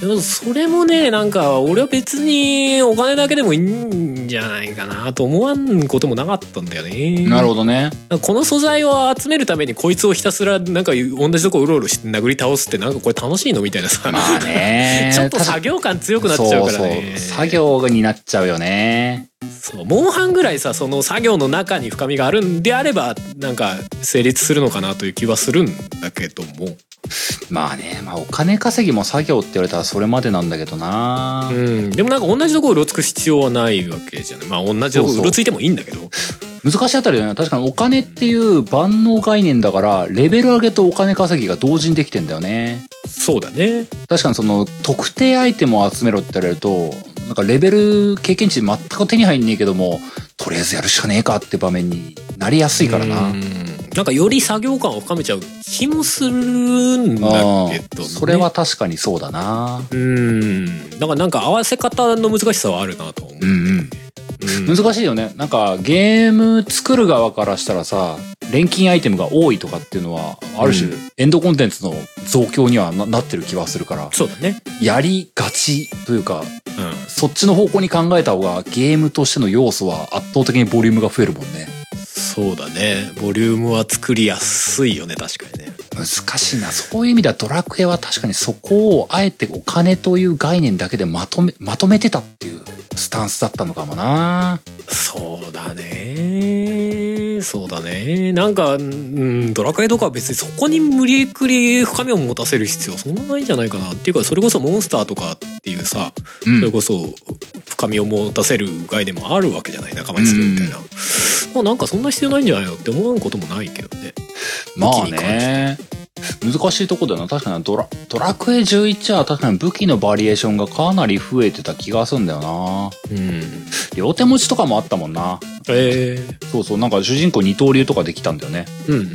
でもそれもねなんか俺は別にお金だけでもいいんじゃないかなと思わんこともなかったんだよねなるほどね。この素材を集めるためにこいつをひたすらなんか同じとこうろうろして殴り倒すってなんかこれ楽しいのみたいなさ、まあね。(laughs) ちょっと作業感強くなっちゃうからねそうそう。作業になっちゃうよね。そうモンハンぐらいさその作業の中に深みがあるんであればなんか成立するのかなという気はするんだけどもまあね、まあお金稼ぎも作業って言われたらそれまでなんだけどな。うんでもなんか同じところうろつく必要はないわけじゃないまあ同じとこうろついてもいいんだけど難しいあたりだよね。確かにお金っていう万能概念だから、レベル上げとお金稼ぎが同時にできてんだよね。そうだね確かにその特定アイテムを集めろって言われると、なんかレベル経験値全く手に入んねえけども、とりあえずやるしかねえかって場面になりやすいからな。うんなんかより作業感を深めちゃう気もするんだあけど、ね、あそれは確かにそうだな。うんだからなんか合わせ方の難しさはあるなと思う、うんうん。うん難しいよね。なんかゲーム作る側からしたらさ、錬金アイテムが多いとかっていうのは、ある種、うエンドコンテンツの増強にはななってる気はするから、そうだね。やりがちというか、うん。そっちの方向に考えた方がゲームとしての要素は圧倒的にボリュームが増えるもんね。そうだね。ボリュームは作りやすいよね確かにね。難しいな。そういう意味ではドラクエは確かにそこをあえてお金という概念だけでまとめ、まとめてたっていうスタンスだったのかもな。そうだね。そうだね。なんか、うん、ドラクエとかは別にそこに無理くり深みを持たせる必要そんなないんじゃないかな。っていうかそれこそモンスターとかっていうさ、うん。それこそ深みを持たせる概念もあるわけじゃない仲間にするみたいな、まあなんかそんな必要ないんじゃないのって思わんこともないけどねまあね。難しいとこだよな。確かにドラ、ドラクエ11は確かに武器のバリエーションがかなり増えてた気がするんだよな。うん両手持ちとかもあったもんな。ええそうそう、なんか主人公二刀流とかできたんだよね。うんうん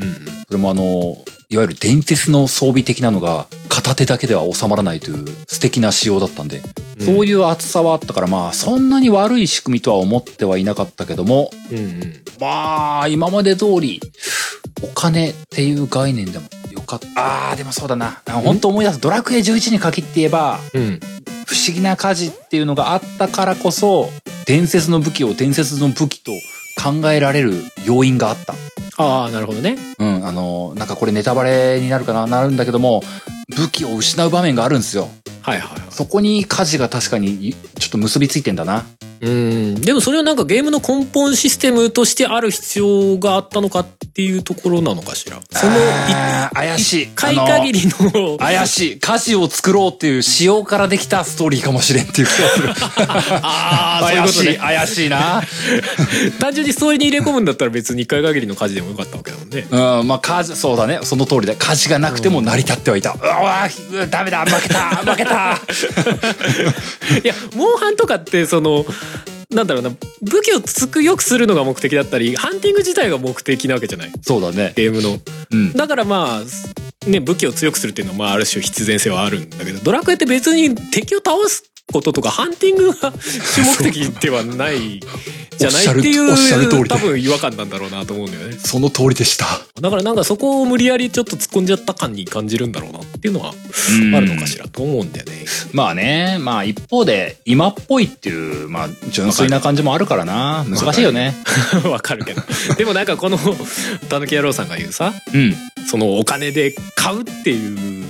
それもあの、いわゆる伝説の装備的なのが片手だけでは収まらないという素敵な仕様だったんで、うんそういう厚さはあったからまあそんなに悪い仕組みとは思ってはいなかったけども、うんうんまあ今まで通りお金っていう概念でもよかった。あーでもそうだな。本当思い出す。ドラクエ11に限って言えば、うん不思議な火事っていうのがあったからこそ、伝説の武器を伝説の武器と考えられる要因があった。ああなるほどねうん、あの、なんかこれネタバレになるかな、なるんだけども、武器を失う場面があるんですよ。はいはいはいそこに火事が確かにちょっと結びついてんだな。うんでもそれはなんかゲームの根本システムとしてある必要があったのかっていうところなのかしら？その怪しい。限りの怪しい。火事を作ろうっていう仕様からできたストーリーかもしれんっていう気がする。(laughs) ああそういうこと怪しい。ね怪しいな。単純にストーリーに入れ込むんだったら別に一回限りの火事でもよかったわけだもんねうん、まあ火事、そうだね。その通りだ。火事がなくても成り立ってはいた。うわーダメだ負けた (laughs) 負けたいやモンハンとかってそのなんだろうな武器をつくよくするのが目的だったりハンティング自体が目的なわけじゃない？そうだね。ゲームのうん。だからまあね武器を強くするっていうのはまあある種必然性はあるんだけどドラクエって別に敵を倒すこととかハンティングが主目的ではないじゃないっていうおっしゃる通りで多分違和感なんだろうなと思うんだよねその通りでした。だからなんかそこを無理やりちょっと突っ込んじゃった感に感じるんだろうなっていうのはうんあるのかしらと思うんだよね。まあね、まあ一方で今っぽいっていう、まあ純粋な感じもあるからな。難しいよね。(laughs) わかるけどでもなんかこのたぬき野郎さんが言うさうん。そのお金で買うっていう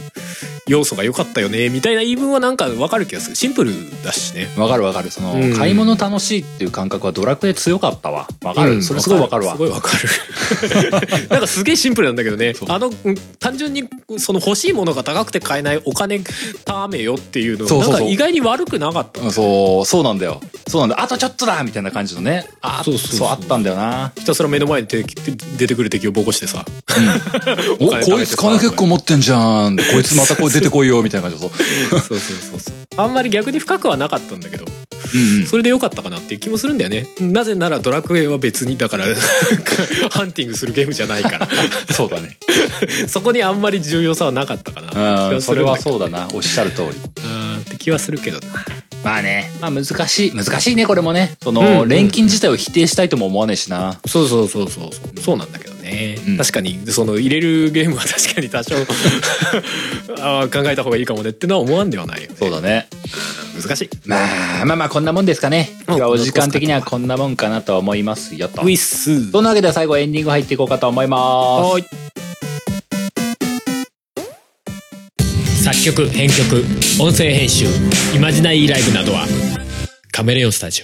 要素が良かったよねみたいな言い分はなんかわかる気がするシンプルだしねわかるわかる。その、うん買い物楽しいっていう感覚はドラクエ強かったわ。わかる。うんそれすごいわかるわす。ごいわかる (laughs) なんかすげえシンプルなんだけどねあのうん単純にその欲しいものが高くて買えないお金ためよっていうのなんか意外に悪くなかったうんそう、そうなんだよ。そうなんだ。あとちょっとだみたいな感じのね。あそうそうあったんだよな。ひたすら目の前に出てくる敵をボコしてさ (laughs) お、お金貯めてさこいつ金結構持ってんじゃん。こいつまたこれ出てこいよ、みたいな感じで。そう。そうそうそうあんまり逆に深くはなかったんだけどうんうん。それでよかったかなっていう気もするんだよねなぜならドラクエは別にだから (laughs) ハンティングするゲームじゃないから (laughs) そうだね。そこにあんまり重要さはなかったかなうん、それはうそうだな。おっしゃる通り。って気はするけどなまあね、まあ難しい。難しいね、これもね。その、うんうん錬金自体を否定したいとも思わねえしな。そうそうそうそうそうそうなんだけどね、うん。確かに。その入れるゲームは確かに多少 (laughs) あー考えた方がいいかもねってのは思わんではないよね。そうだね。難しい。まあ、まあまあ、こんなもんですかね。今日はお時間的にはこんなもんかなと思いますよと。ウ。ィスそんなわけで最後エンディング入っていこうかと思います。はい。作曲編曲音声編集イマジナイーライブなどはカメレオンスタジ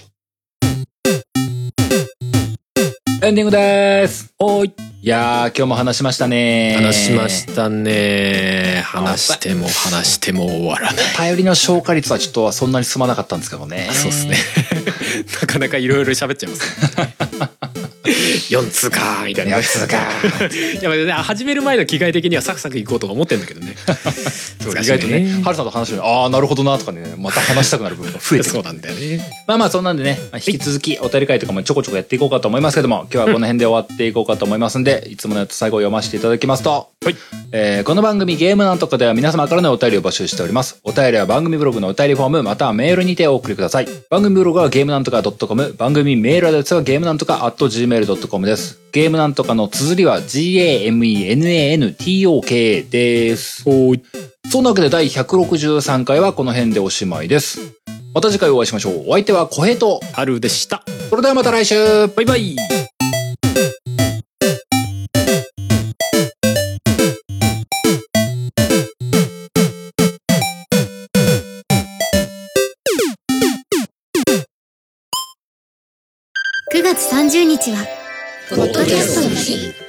エンディングです。オおいいやー、今日も話しましたね。話しましたね話しても話しても終わらない頼りの消化率はちょっとそんなに進まなかったんですけどね。そうですね。(laughs) なかなかいろいろ喋っちゃいますね。(laughs) 4通かーみたいな。四通か (laughs) いやまあね始める前の着替え的にはサクサクいこうとか思ってんだけどね。意外とね、ハルさんと話してるああ、なるほどなとかね、また話したくなる部分が増えて。そうなんだよね。まあまあそんなんでね、まあ引き続きお便り会とかもちょこちょこやっていこうかと思いますけども、今日はこの辺で終わっていこうかと思いますんで、いつものやつ最後読ませていただきますと、はい。えーこの番組ゲームなんとかでは皆様からのお便りを募集しております。お便りは番組ブログのお便りフォームまたはメールにてお送りください。番組ブログはゲームなんとか .com、番組メールアドレスはゲームなんとか .gmail.com です。ゲームなんとかの綴りは GAMENANTOK です。おーい。そんなわけで第163回はこの辺でおしまいです。また次回お会いしましょう。お相手は小平と、春でした。それではまた来週バイバイ。30日は、ポッドキャストの日。